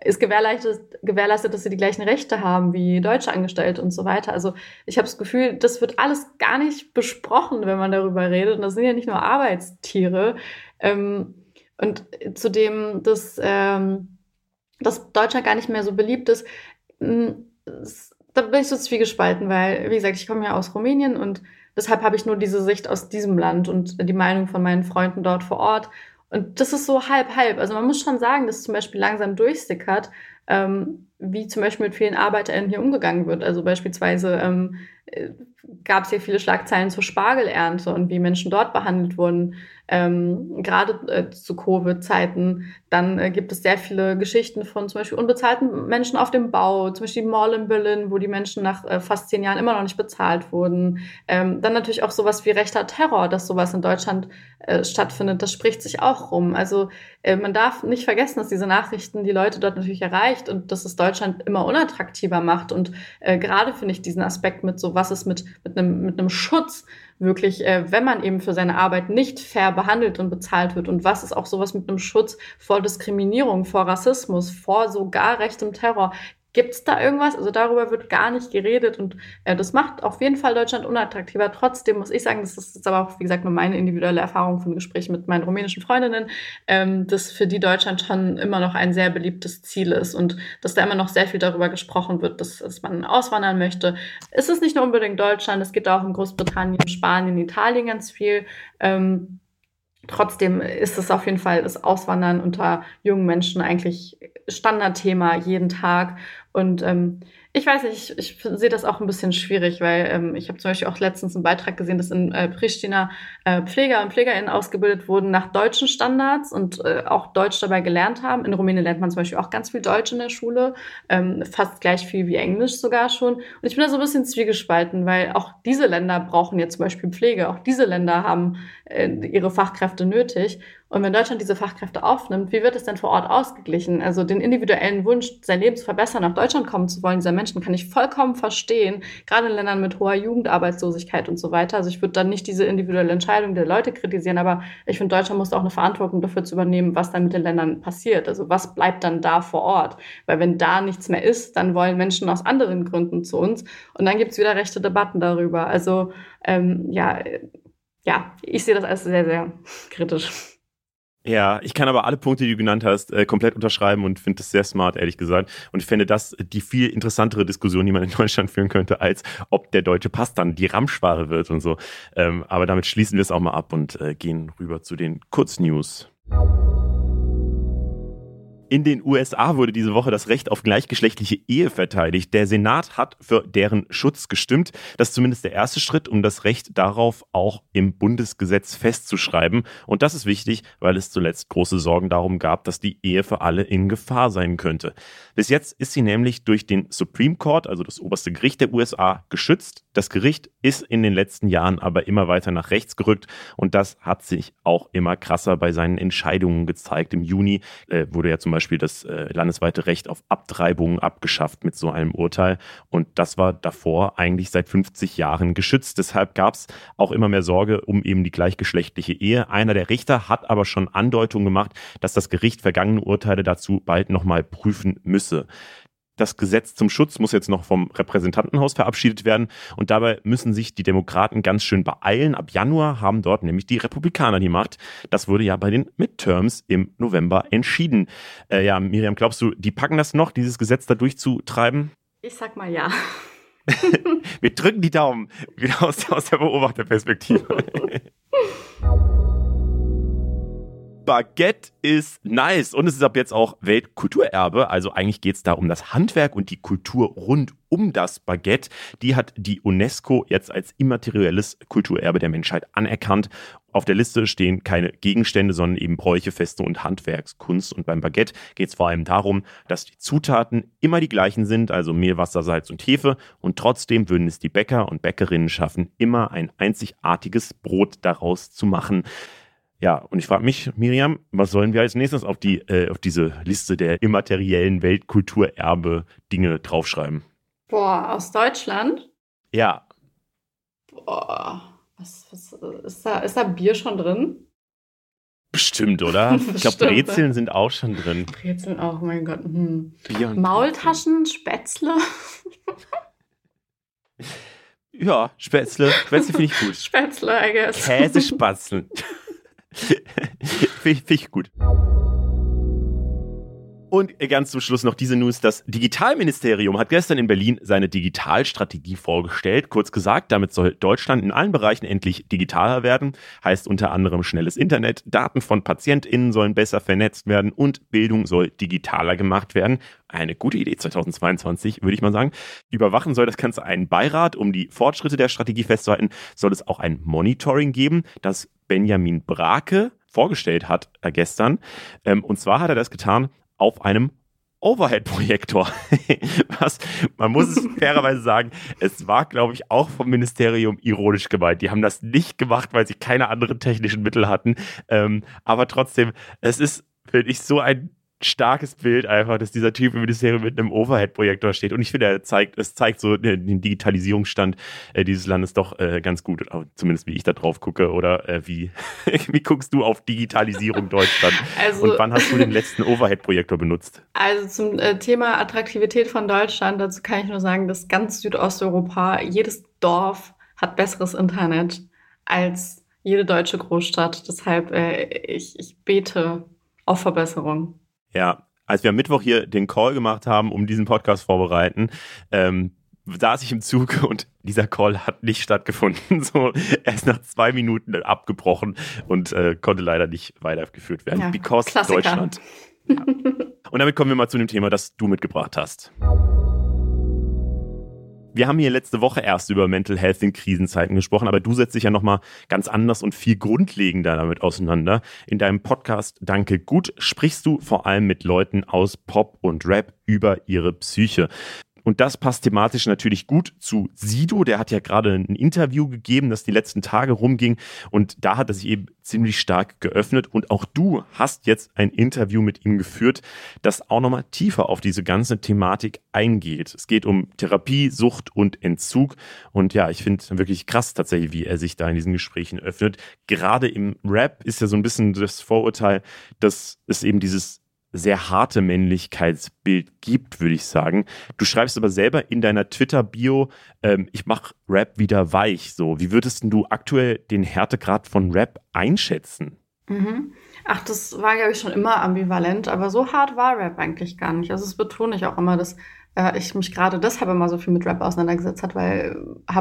Ist gewährleistet, gewährleistet dass sie die gleichen Rechte haben wie deutsche Angestellte und so weiter? Also ich habe das Gefühl, das wird alles gar nicht besprochen, wenn man darüber redet. Und das sind ja nicht nur Arbeitstiere. Ähm, und zudem, dass, ähm, dass Deutschland gar nicht mehr so beliebt ist, da bin ich so zwiegespalten, weil, wie gesagt, ich komme ja aus Rumänien und deshalb habe ich nur diese Sicht aus diesem Land und die Meinung von meinen Freunden dort vor Ort. Und das ist so halb, halb. Also man muss schon sagen, dass zum Beispiel langsam durchsickert, ähm, wie zum Beispiel mit vielen ArbeiterInnen hier umgegangen wird. Also beispielsweise ähm, äh, gab es hier viele Schlagzeilen zur Spargelernte und wie Menschen dort behandelt wurden ähm, gerade äh, zu Covid-Zeiten. Dann äh, gibt es sehr viele Geschichten von zum Beispiel unbezahlten Menschen auf dem Bau, zum Beispiel die Mall in Berlin, wo die Menschen nach äh, fast zehn Jahren immer noch nicht bezahlt wurden. Ähm, dann natürlich auch sowas wie rechter Terror, dass sowas in Deutschland äh, stattfindet. Das spricht sich auch rum. Also äh, man darf nicht vergessen, dass diese Nachrichten die Leute dort natürlich erreicht und dass es Deutschland immer unattraktiver macht. Und äh, gerade finde ich diesen Aspekt mit so, was ist mit, mit einem mit einem Schutz wirklich, äh, wenn man eben für seine Arbeit nicht fair behandelt und bezahlt wird und was ist auch sowas mit einem Schutz vor Diskriminierung, vor Rassismus, vor sogar rechtem Terror. Gibt es da irgendwas? Also darüber wird gar nicht geredet und äh, das macht auf jeden Fall Deutschland unattraktiver. Trotzdem muss ich sagen, das ist jetzt aber auch, wie gesagt, nur meine individuelle Erfahrung von Gesprächen mit meinen rumänischen Freundinnen, ähm, dass für die Deutschland schon immer noch ein sehr beliebtes Ziel ist und dass da immer noch sehr viel darüber gesprochen wird, dass, dass man auswandern möchte. Es ist nicht nur unbedingt Deutschland, es geht auch in Großbritannien, Spanien, Italien ganz viel. Ähm, Trotzdem ist es auf jeden Fall das Auswandern unter jungen Menschen eigentlich Standardthema jeden Tag. Und ähm, ich weiß nicht, ich, ich sehe das auch ein bisschen schwierig, weil ähm, ich habe zum Beispiel auch letztens einen Beitrag gesehen, dass in äh, Pristina Pfleger und Pflegerinnen ausgebildet wurden nach deutschen Standards und äh, auch Deutsch dabei gelernt haben. In Rumänien lernt man zum Beispiel auch ganz viel Deutsch in der Schule, ähm, fast gleich viel wie Englisch sogar schon. Und ich bin da so ein bisschen zwiegespalten, weil auch diese Länder brauchen jetzt zum Beispiel Pflege, auch diese Länder haben äh, ihre Fachkräfte nötig. Und wenn Deutschland diese Fachkräfte aufnimmt, wie wird es denn vor Ort ausgeglichen? Also den individuellen Wunsch, sein Leben zu verbessern, nach Deutschland kommen zu wollen, dieser Menschen kann ich vollkommen verstehen, gerade in Ländern mit hoher Jugendarbeitslosigkeit und so weiter. Also ich würde dann nicht diese individuelle Entscheidung der Leute kritisieren, aber ich finde, Deutschland muss auch eine Verantwortung dafür zu übernehmen, was dann mit den Ländern passiert. Also was bleibt dann da vor Ort? Weil wenn da nichts mehr ist, dann wollen Menschen aus anderen Gründen zu uns. Und dann gibt es wieder rechte Debatten darüber. Also ähm, ja, ja, ich sehe das als sehr, sehr kritisch. Ja, ich kann aber alle Punkte, die du genannt hast, äh, komplett unterschreiben und finde das sehr smart, ehrlich gesagt. Und ich finde das die viel interessantere Diskussion, die man in Deutschland führen könnte, als ob der deutsche Pass dann die Ramschware wird und so. Ähm, aber damit schließen wir es auch mal ab und äh, gehen rüber zu den Kurznews. In den USA wurde diese Woche das Recht auf gleichgeschlechtliche Ehe verteidigt. Der Senat hat für deren Schutz gestimmt. Das ist zumindest der erste Schritt, um das Recht darauf auch im Bundesgesetz festzuschreiben. Und das ist wichtig, weil es zuletzt große Sorgen darum gab, dass die Ehe für alle in Gefahr sein könnte. Bis jetzt ist sie nämlich durch den Supreme Court, also das oberste Gericht der USA, geschützt. Das Gericht ist in den letzten Jahren aber immer weiter nach rechts gerückt und das hat sich auch immer krasser bei seinen Entscheidungen gezeigt. Im Juni äh, wurde ja zum Beispiel das äh, landesweite Recht auf Abtreibungen abgeschafft mit so einem Urteil und das war davor eigentlich seit 50 Jahren geschützt. Deshalb gab es auch immer mehr Sorge um eben die gleichgeschlechtliche Ehe. Einer der Richter hat aber schon Andeutungen gemacht, dass das Gericht vergangene Urteile dazu bald nochmal prüfen müsse. Das Gesetz zum Schutz muss jetzt noch vom Repräsentantenhaus verabschiedet werden und dabei müssen sich die Demokraten ganz schön beeilen. Ab Januar haben dort nämlich die Republikaner die Macht. Das wurde ja bei den Midterms im November entschieden. Äh, ja, Miriam, glaubst du, die packen das noch, dieses Gesetz da durchzutreiben? Ich sag mal ja. Wir drücken die Daumen wieder aus, aus der Beobachterperspektive. Baguette ist nice und es ist ab jetzt auch Weltkulturerbe. Also eigentlich geht es da um das Handwerk und die Kultur rund um das Baguette. Die hat die UNESCO jetzt als immaterielles Kulturerbe der Menschheit anerkannt. Auf der Liste stehen keine Gegenstände, sondern eben Bräuche, Feste und Handwerkskunst. Und beim Baguette geht es vor allem darum, dass die Zutaten immer die gleichen sind, also Mehl, Wasser, Salz und Hefe. Und trotzdem würden es die Bäcker und Bäckerinnen schaffen, immer ein einzigartiges Brot daraus zu machen. Ja, und ich frage mich, Miriam, was sollen wir als nächstes auf, die, äh, auf diese Liste der immateriellen Weltkulturerbe-Dinge draufschreiben? Boah, aus Deutschland? Ja. Boah, was, was ist, da, ist da Bier schon drin? Bestimmt, oder? ich glaube, Brezeln sind auch schon drin. Brezeln auch, oh mein Gott. Hm. Bier und Maultaschen, Brezeln. Spätzle. ja, Spätzle. Spätzle finde ich gut. Spätzle, I guess. Käsespatzeln. Finde ich gut. Und ganz zum Schluss noch diese News. Das Digitalministerium hat gestern in Berlin seine Digitalstrategie vorgestellt. Kurz gesagt, damit soll Deutschland in allen Bereichen endlich digitaler werden. Heißt unter anderem schnelles Internet, Daten von PatientInnen sollen besser vernetzt werden und Bildung soll digitaler gemacht werden. Eine gute Idee 2022, würde ich mal sagen. Überwachen soll das Ganze einen Beirat. Um die Fortschritte der Strategie festzuhalten, soll es auch ein Monitoring geben, das Benjamin Brake vorgestellt hat äh, gestern. Ähm, und zwar hat er das getan auf einem Overhead-Projektor. Was, man muss es fairerweise sagen, es war, glaube ich, auch vom Ministerium ironisch gemeint. Die haben das nicht gemacht, weil sie keine anderen technischen Mittel hatten. Ähm, aber trotzdem, es ist, finde ich, so ein starkes Bild einfach, dass dieser Typ im Ministerium mit einem Overhead-Projektor steht. Und ich finde, er zeigt, es zeigt so den Digitalisierungsstand äh, dieses Landes doch äh, ganz gut, zumindest wie ich da drauf gucke. Oder äh, wie, wie guckst du auf Digitalisierung Deutschland? Also, Und wann hast du den letzten Overhead-Projektor benutzt? Also zum Thema Attraktivität von Deutschland, dazu kann ich nur sagen, dass ganz Südosteuropa, jedes Dorf hat besseres Internet als jede deutsche Großstadt. Deshalb, ich, ich bete auf Verbesserung. Ja, als wir am Mittwoch hier den Call gemacht haben, um diesen Podcast vorbereiten, ähm, saß ich im Zug und dieser Call hat nicht stattgefunden. So, er ist nach zwei Minuten abgebrochen und äh, konnte leider nicht weitergeführt werden. Ja, because Klassiker. Deutschland. Ja. Und damit kommen wir mal zu dem Thema, das du mitgebracht hast. Wir haben hier letzte Woche erst über Mental Health in Krisenzeiten gesprochen, aber du setzt dich ja nochmal ganz anders und viel grundlegender damit auseinander. In deinem Podcast Danke gut sprichst du vor allem mit Leuten aus Pop und Rap über ihre Psyche. Und das passt thematisch natürlich gut zu Sido. Der hat ja gerade ein Interview gegeben, das die letzten Tage rumging. Und da hat er sich eben ziemlich stark geöffnet. Und auch du hast jetzt ein Interview mit ihm geführt, das auch nochmal tiefer auf diese ganze Thematik eingeht. Es geht um Therapie, Sucht und Entzug. Und ja, ich finde wirklich krass tatsächlich, wie er sich da in diesen Gesprächen öffnet. Gerade im Rap ist ja so ein bisschen das Vorurteil, dass es eben dieses sehr harte Männlichkeitsbild gibt, würde ich sagen. Du schreibst aber selber in deiner Twitter-Bio, ähm, ich mache Rap wieder weich. So, wie würdest du aktuell den Härtegrad von Rap einschätzen? Mhm. Ach, das war, glaube ich, schon immer ambivalent, aber so hart war Rap eigentlich gar nicht. Also das betone ich auch immer, dass äh, ich mich gerade deshalb immer so viel mit Rap auseinandergesetzt habe,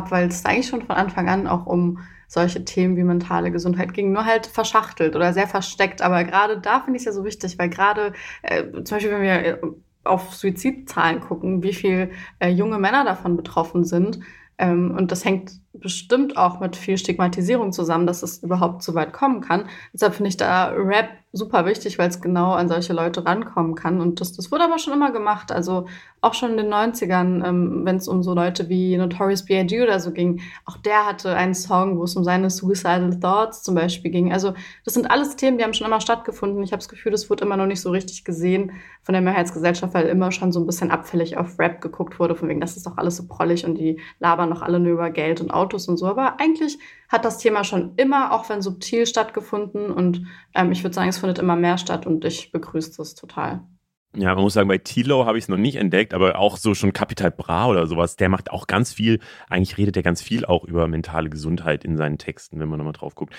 weil es eigentlich schon von Anfang an auch um solche Themen wie mentale Gesundheit ging, nur halt verschachtelt oder sehr versteckt. Aber gerade da finde ich es ja so wichtig, weil gerade äh, zum Beispiel, wenn wir äh, auf Suizidzahlen gucken, wie viel äh, junge Männer davon betroffen sind, ähm, und das hängt bestimmt auch mit viel Stigmatisierung zusammen, dass es überhaupt so weit kommen kann. Deshalb finde ich da Rap super wichtig, weil es genau an solche Leute rankommen kann. Und das, das wurde aber schon immer gemacht. Also auch schon in den 90ern, ähm, wenn es um so Leute wie Notorious B.I.G. oder so ging. Auch der hatte einen Song, wo es um seine Suicidal Thoughts zum Beispiel ging. Also das sind alles Themen, die haben schon immer stattgefunden. Ich habe das Gefühl, das wurde immer noch nicht so richtig gesehen von der Mehrheitsgesellschaft, weil immer schon so ein bisschen abfällig auf Rap geguckt wurde, von wegen, das ist doch alles so prollig und die labern doch alle nur über Geld und Autos und so. Aber eigentlich hat das Thema schon immer, auch wenn subtil, stattgefunden. Und ähm, ich würde sagen, es findet immer mehr statt und ich begrüße das total. Ja, man muss sagen, bei Tilo habe ich es noch nicht entdeckt, aber auch so schon Capital Bra oder sowas, der macht auch ganz viel, eigentlich redet er ganz viel auch über mentale Gesundheit in seinen Texten, wenn man nochmal drauf guckt.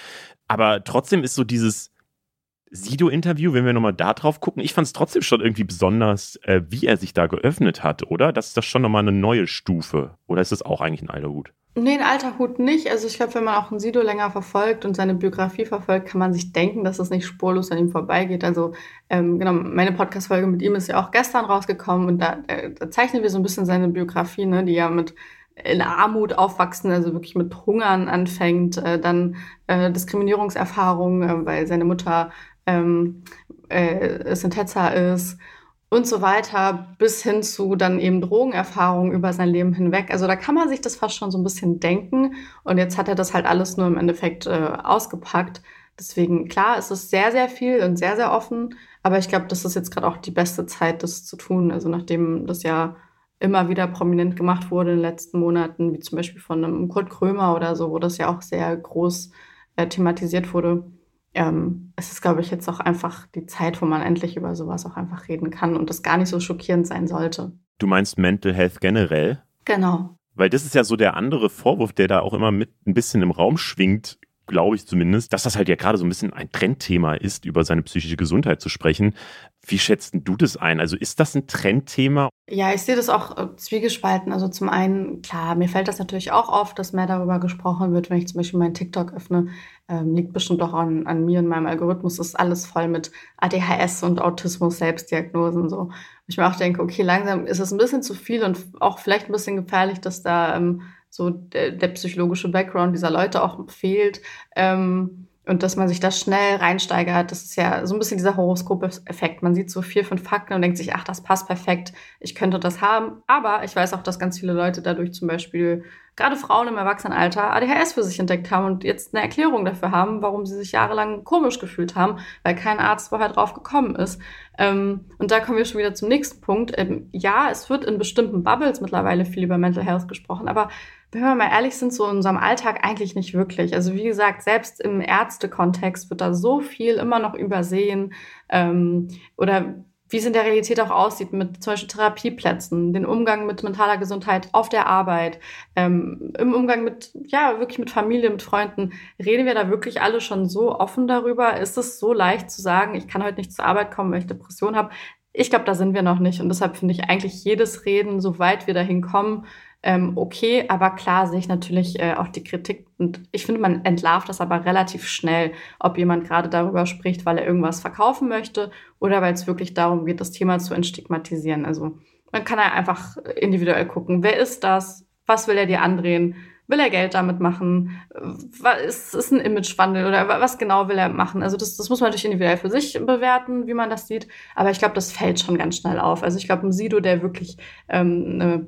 Aber trotzdem ist so dieses Sido-Interview, wenn wir nochmal da drauf gucken, ich fand es trotzdem schon irgendwie besonders, äh, wie er sich da geöffnet hat, oder? Das ist das schon nochmal eine neue Stufe. Oder ist das auch eigentlich ein alter Hut? Nee, ein alter Hut nicht. Also ich glaube, wenn man auch einen Sido länger verfolgt und seine Biografie verfolgt, kann man sich denken, dass es nicht spurlos an ihm vorbeigeht. Also ähm, genau, meine Podcast-Folge mit ihm ist ja auch gestern rausgekommen und da, äh, da zeichnen wir so ein bisschen seine Biografie, ne, die ja mit in Armut aufwachsen, also wirklich mit Hungern anfängt, äh, dann äh, Diskriminierungserfahrungen, äh, weil seine Mutter ähm, äh, Sintetza ist und so weiter, bis hin zu dann eben Drogenerfahrungen über sein Leben hinweg. Also da kann man sich das fast schon so ein bisschen denken. Und jetzt hat er das halt alles nur im Endeffekt äh, ausgepackt. Deswegen, klar, es ist sehr, sehr viel und sehr, sehr offen. Aber ich glaube, das ist jetzt gerade auch die beste Zeit, das zu tun. Also nachdem das ja immer wieder prominent gemacht wurde in den letzten Monaten, wie zum Beispiel von einem Kurt Krömer oder so, wo das ja auch sehr groß äh, thematisiert wurde ähm, es ist, glaube ich, jetzt auch einfach die Zeit, wo man endlich über sowas auch einfach reden kann und das gar nicht so schockierend sein sollte. Du meinst Mental Health generell? Genau. Weil das ist ja so der andere Vorwurf, der da auch immer mit ein bisschen im Raum schwingt glaube ich zumindest, dass das halt ja gerade so ein bisschen ein Trendthema ist, über seine psychische Gesundheit zu sprechen. Wie schätzt du das ein? Also ist das ein Trendthema? Ja, ich sehe das auch äh, zwiegespalten. Also zum einen, klar, mir fällt das natürlich auch auf, dass mehr darüber gesprochen wird, wenn ich zum Beispiel meinen TikTok öffne. Ähm, liegt bestimmt auch an, an mir und meinem Algorithmus. ist alles voll mit ADHS und Autismus, Selbstdiagnosen so. Ich mir auch denke, okay, langsam ist es ein bisschen zu viel und auch vielleicht ein bisschen gefährlich, dass da ähm, so der, der psychologische Background dieser Leute auch fehlt. Ähm, und dass man sich da schnell reinsteigert, das ist ja so ein bisschen dieser Horoskop-Effekt. Man sieht so vier, fünf Fakten und denkt sich, ach, das passt perfekt, ich könnte das haben. Aber ich weiß auch, dass ganz viele Leute dadurch zum Beispiel, gerade Frauen im Erwachsenenalter, ADHS für sich entdeckt haben und jetzt eine Erklärung dafür haben, warum sie sich jahrelang komisch gefühlt haben, weil kein Arzt vorher drauf gekommen ist. Ähm, und da kommen wir schon wieder zum nächsten Punkt. Ähm, ja, es wird in bestimmten Bubbles mittlerweile viel über Mental Health gesprochen, aber wenn wir mal ehrlich sind, so in unserem Alltag eigentlich nicht wirklich. Also wie gesagt, selbst im Ärztekontext wird da so viel immer noch übersehen ähm, oder wie es in der Realität auch aussieht mit zum Beispiel Therapieplätzen, den Umgang mit mentaler Gesundheit auf der Arbeit, ähm, im Umgang mit, ja, wirklich mit Familie, mit Freunden. Reden wir da wirklich alle schon so offen darüber? Ist es so leicht zu sagen, ich kann heute nicht zur Arbeit kommen, weil ich Depression habe? Ich glaube, da sind wir noch nicht. Und deshalb finde ich eigentlich jedes Reden, soweit wir dahin kommen, ähm, okay, aber klar sehe ich natürlich äh, auch die Kritik und ich finde, man entlarvt das aber relativ schnell, ob jemand gerade darüber spricht, weil er irgendwas verkaufen möchte oder weil es wirklich darum geht, das Thema zu entstigmatisieren. Also man kann ja einfach individuell gucken, wer ist das, was will er dir andrehen, will er Geld damit machen, was ist ein Imagewandel oder was genau will er machen. Also das, das muss man natürlich individuell für sich bewerten, wie man das sieht, aber ich glaube, das fällt schon ganz schnell auf. Also ich glaube, ein Sido, der wirklich ähm, eine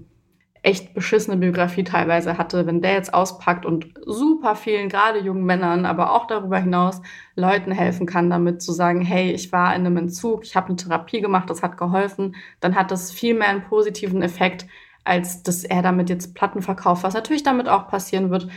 echt beschissene Biografie teilweise hatte, wenn der jetzt auspackt und super vielen, gerade jungen Männern, aber auch darüber hinaus Leuten helfen kann, damit zu sagen, hey, ich war in einem Entzug, ich habe eine Therapie gemacht, das hat geholfen, dann hat das viel mehr einen positiven Effekt, als dass er damit jetzt Platten verkauft, was natürlich damit auch passieren wird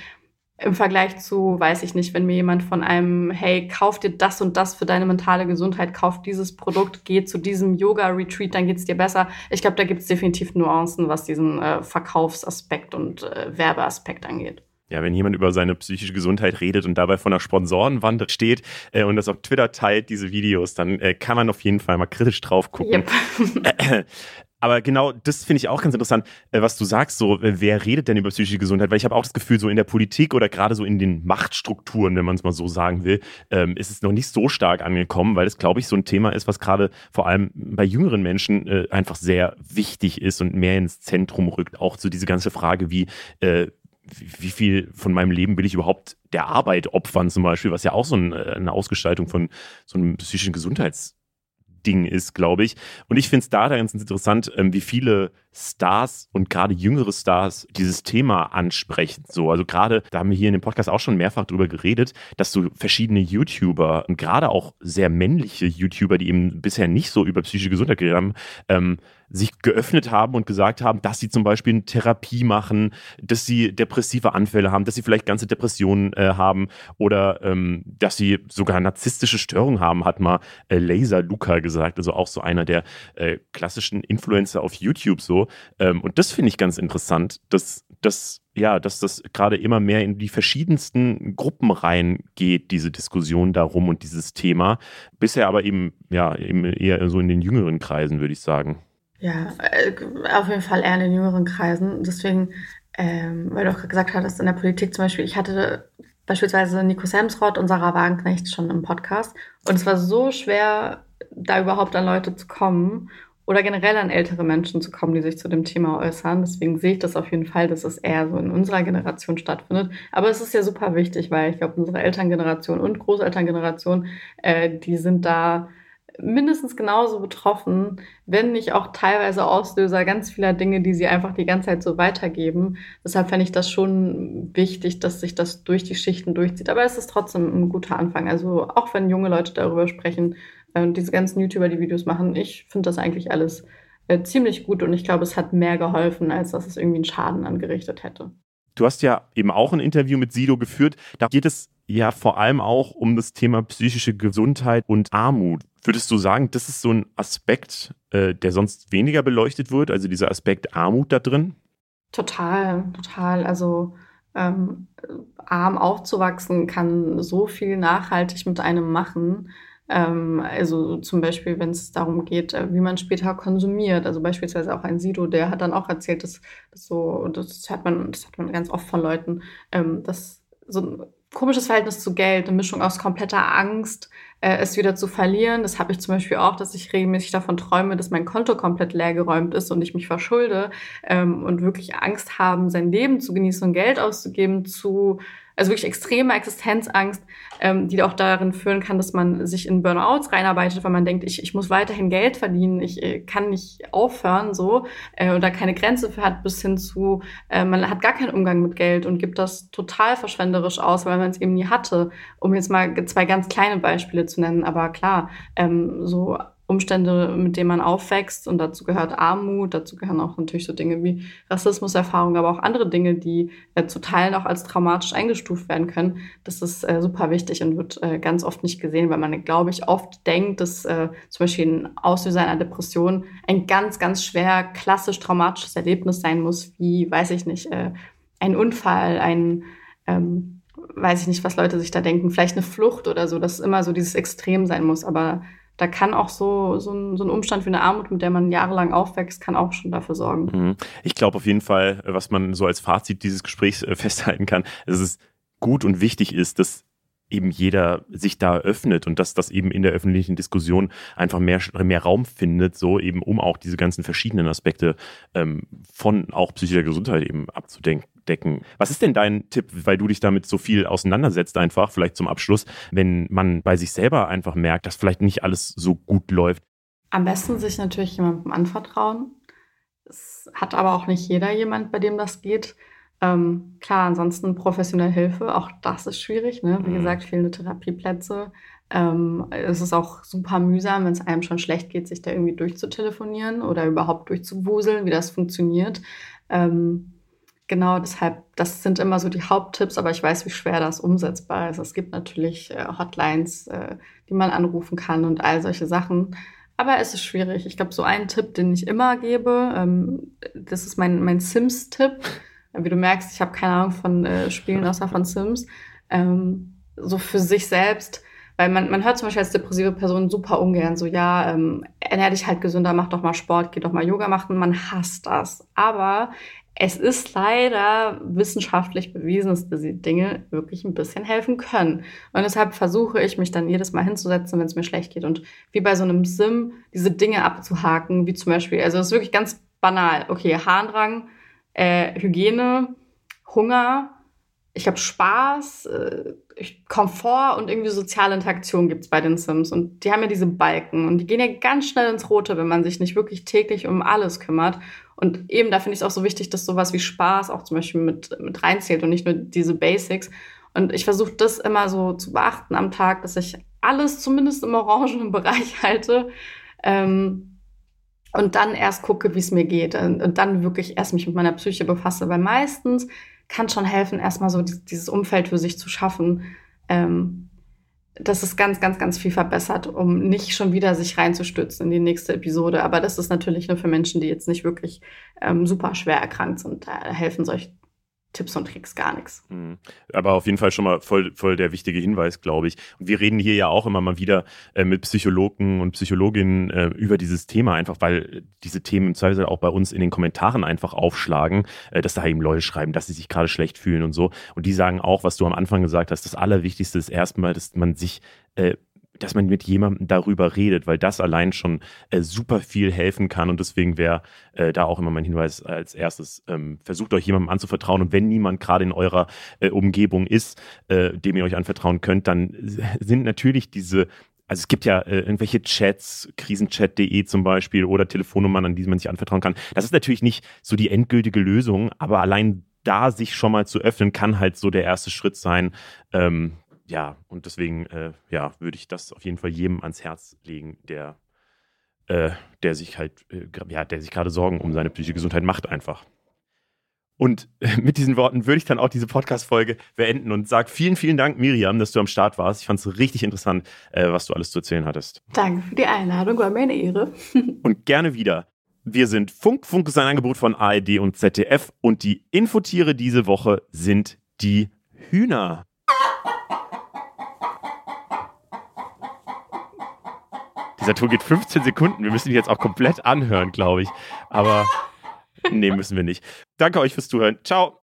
im Vergleich zu, weiß ich nicht, wenn mir jemand von einem, hey, kauf dir das und das für deine mentale Gesundheit, kauf dieses Produkt, geh zu diesem Yoga-Retreat, dann geht's dir besser. Ich glaube, da gibt's definitiv Nuancen, was diesen äh, Verkaufsaspekt und äh, Werbeaspekt angeht. Ja, wenn jemand über seine psychische Gesundheit redet und dabei von der Sponsorenwand steht äh, und das auf Twitter teilt, diese Videos, dann äh, kann man auf jeden Fall mal kritisch drauf gucken. Yep. Aber genau das finde ich auch ganz interessant, äh, was du sagst, so, wer redet denn über psychische Gesundheit? Weil ich habe auch das Gefühl, so in der Politik oder gerade so in den Machtstrukturen, wenn man es mal so sagen will, ähm, ist es noch nicht so stark angekommen, weil es, glaube ich, so ein Thema ist, was gerade vor allem bei jüngeren Menschen äh, einfach sehr wichtig ist und mehr ins Zentrum rückt. Auch so diese ganze Frage, wie, äh, wie viel von meinem Leben will ich überhaupt der Arbeit opfern zum Beispiel, was ja auch so äh, eine Ausgestaltung von so einem psychischen Gesundheits Ding ist, glaube ich. Und ich finde es da ganz interessant, ähm, wie viele Stars und gerade jüngere Stars dieses Thema ansprechen. So, also gerade, da haben wir hier in dem Podcast auch schon mehrfach drüber geredet, dass so verschiedene YouTuber und gerade auch sehr männliche YouTuber, die eben bisher nicht so über psychische Gesundheit geredet haben, ähm, sich geöffnet haben und gesagt haben, dass sie zum Beispiel eine Therapie machen, dass sie depressive Anfälle haben, dass sie vielleicht ganze Depressionen äh, haben oder ähm, dass sie sogar narzisstische Störungen haben, hat mal äh, Laser Luca gesagt, also auch so einer der äh, klassischen Influencer auf YouTube so. Ähm, und das finde ich ganz interessant, dass, dass ja, dass das gerade immer mehr in die verschiedensten Gruppen reingeht, diese Diskussion darum und dieses Thema. Bisher aber eben, ja, eben eher so in den jüngeren Kreisen, würde ich sagen. Ja, äh, auf jeden Fall eher in den jüngeren Kreisen. Deswegen, ähm, weil du auch gesagt hattest, in der Politik zum Beispiel, ich hatte beispielsweise Nico Semsrott und Sarah Wagenknecht schon im Podcast. Und es war so schwer, da überhaupt an Leute zu kommen oder generell an ältere Menschen zu kommen, die sich zu dem Thema äußern. Deswegen sehe ich das auf jeden Fall, dass es eher so in unserer Generation stattfindet. Aber es ist ja super wichtig, weil ich glaube, unsere Elterngeneration und Großelterngeneration, äh, die sind da mindestens genauso betroffen, wenn nicht auch teilweise Auslöser ganz vieler Dinge, die sie einfach die ganze Zeit so weitergeben. Deshalb fände ich das schon wichtig, dass sich das durch die Schichten durchzieht. Aber es ist trotzdem ein guter Anfang. Also auch wenn junge Leute darüber sprechen und diese ganzen YouTuber, die Videos machen, ich finde das eigentlich alles äh, ziemlich gut und ich glaube, es hat mehr geholfen, als dass es irgendwie einen Schaden angerichtet hätte. Du hast ja eben auch ein Interview mit Sido geführt. Da geht es ja vor allem auch um das Thema psychische Gesundheit und Armut. Würdest du sagen, das ist so ein Aspekt, äh, der sonst weniger beleuchtet wird, also dieser Aspekt Armut da drin? Total, total. Also Ähm, arm aufzuwachsen kann so viel nachhaltig mit einem machen. Ähm, also zum Beispiel, wenn es darum geht, äh, wie man später konsumiert. Also beispielsweise auch ein Sido, der hat dann auch erzählt, dass, dass so, das hat man, das hat man ganz oft von Leuten, ähm, dass so ein komisches Verhältnis zu Geld, eine Mischung aus kompletter Angst, äh, es wieder zu verlieren. Das habe ich zum Beispiel auch, dass ich regelmäßig davon träume, dass mein Konto komplett leergeräumt ist und ich mich verschulde ähm, und wirklich Angst haben, sein Leben zu genießen und Geld auszugeben, zu also wirklich extreme Existenzangst, ähm, die auch darin führen kann, dass man sich in Burnouts reinarbeitet, weil man denkt, ich, ich muss weiterhin Geld verdienen, ich äh, kann nicht aufhören so äh, oder keine Grenze für hat, bis hin zu, äh, man hat gar keinen Umgang mit Geld und gibt das total verschwenderisch aus, weil man es eben nie hatte, um jetzt mal zwei ganz kleine Beispiele zu nennen. Aber klar, ähm, so Umstände, mit denen man aufwächst. Und dazu gehört Armut, dazu gehören auch natürlich so Dinge wie Rassismuserfahrungen, aber auch andere Dinge, die äh, zu Teilen auch als traumatisch eingestuft werden können. Das ist äh, super wichtig und wird äh, ganz oft nicht gesehen, weil man, glaube ich, oft denkt, dass äh, zum Beispiel ein Auslöser einer Depression ein ganz, ganz schwer klassisch traumatisches Erlebnis sein muss, wie, weiß ich nicht, äh, ein Unfall, ein ähm, weiß ich nicht, was Leute sich da denken, vielleicht eine Flucht oder so, dass immer so dieses Extrem sein muss, aber da kann auch so, so, ein, so ein Umstand wie eine Armut, mit der man jahrelang aufwächst, kann auch schon dafür sorgen. Mhm. Ich glaube auf jeden Fall, was man so als Fazit dieses Gesprächs äh, festhalten kann, dass es gut und wichtig ist, dass eben jeder sich da öffnet und dass das eben in der öffentlichen Diskussion einfach mehr, mehr Raum findet, so eben um auch diese ganzen verschiedenen Aspekte ähm, von auch psychischer Gesundheit eben abzudecken. Was ist denn dein Tipp, weil du dich damit so viel auseinandersetzt, einfach vielleicht zum Abschluss, wenn man bei sich selber einfach merkt, dass vielleicht nicht alles so gut läuft? Am besten sich natürlich jemandem anvertrauen. Es hat aber auch nicht jeder jemand, bei dem das geht. Ähm, klar, ansonsten professionelle Hilfe, auch das ist schwierig. Ne? Wie mhm. gesagt, fehlende Therapieplätze. Ähm, es ist auch super mühsam, wenn es einem schon schlecht geht, sich da irgendwie durchzutelefonieren oder überhaupt durchzuwuseln, wie das funktioniert. Ähm, genau, deshalb, das sind immer so die Haupttipps, aber ich weiß, wie schwer das umsetzbar ist. Es gibt natürlich äh, Hotlines, äh, die man anrufen kann und all solche Sachen. Aber es ist schwierig. Ich glaube, so ein Tipp, den ich immer gebe, ähm, das ist mein, mein Sims-Tipp wie du merkst, ich habe keine Ahnung von äh, Spielen außer von Sims, ähm, so für sich selbst, weil man, man hört zum Beispiel als depressive Person super ungern so, ja, ähm, ernähr dich halt gesünder, mach doch mal Sport, geh doch mal Yoga machen, man hasst das. Aber es ist leider wissenschaftlich bewiesen, dass diese Dinge wirklich ein bisschen helfen können. Und deshalb versuche ich, mich dann jedes Mal hinzusetzen, wenn es mir schlecht geht und wie bei so einem Sim diese Dinge abzuhaken, wie zum Beispiel, also es ist wirklich ganz banal. Okay, Harndrang, äh, Hygiene, Hunger, ich habe Spaß, äh, Komfort und irgendwie soziale Interaktion gibt's bei den Sims. Und die haben ja diese Balken und die gehen ja ganz schnell ins Rote, wenn man sich nicht wirklich täglich um alles kümmert. Und eben da finde ich es auch so wichtig, dass sowas wie Spaß auch zum Beispiel mit, mit reinzählt und nicht nur diese Basics. Und ich versuche das immer so zu beachten am Tag, dass ich alles zumindest im orangenen Bereich halte. Ähm, und dann erst gucke, wie es mir geht und, dann wirklich erst mich mit meiner Psyche befasse, weil meistens kann schon helfen, erstmal so dieses Umfeld für sich zu schaffen, ähm, das ist ganz, ganz, ganz viel verbessert, um nicht schon wieder sich reinzustützen in die nächste Episode. Aber das ist natürlich nur für Menschen, die jetzt nicht wirklich ähm, super schwer erkrankt sind. Da helfen solche Tipps und Tricks gar nichts. Mhm. Aber auf jeden Fall schon mal voll, voll der wichtige Hinweis, glaube ich. Und wir reden hier ja auch immer mal wieder äh, mit Psychologen und Psychologinnen äh, über dieses Thema, einfach weil diese Themen im Zweifel auch bei uns in den Kommentaren einfach aufschlagen, äh, dass da eben Leute schreiben, dass sie sich gerade schlecht fühlen und so. Und die sagen auch, was du am Anfang gesagt hast, das Allerwichtigste ist erstmal, dass man sich äh, dass man mit jemandem darüber redet, weil das allein schon äh, super viel helfen kann. Und deswegen wäre äh, da auch immer mein Hinweis als erstes, ähm, versucht euch jemandem anzuvertrauen. Und wenn niemand gerade in eurer äh, Umgebung ist, äh, dem ihr euch anvertrauen könnt, dann sind natürlich diese also es gibt ja äh, irgendwelche Chats, krisenchat.de zum Beispiel oder Telefonnummern, an die man sich anvertrauen kann. Das ist natürlich nicht so die endgültige Lösung, aber allein da sich schon mal zu öffnen, kann halt so der erste Schritt sein, ähm, ja, und deswegen äh, ja, würde ich das auf jeden Fall jedem ans Herz legen, der, äh, der sich halt, äh, ja, der sich gerade Sorgen um seine psychische Gesundheit macht einfach. Und mit diesen Worten würde ich dann auch diese Podcast-Folge beenden und sage vielen, vielen Dank, Miriam, dass du am Start warst. Ich fand es richtig interessant, äh, was du alles zu erzählen hattest. Danke für die Einladung, war mir eine Ehre. und gerne wieder. Wir sind Funk. Funk ist ein Angebot von ARD und ZDF und die Infotiere diese Woche sind die Hühner. Dieser Ton geht 15 Sekunden. Wir müssen ihn jetzt auch komplett anhören, glaube ich. Aber nee, müssen wir nicht. Danke euch fürs Zuhören. Ciao.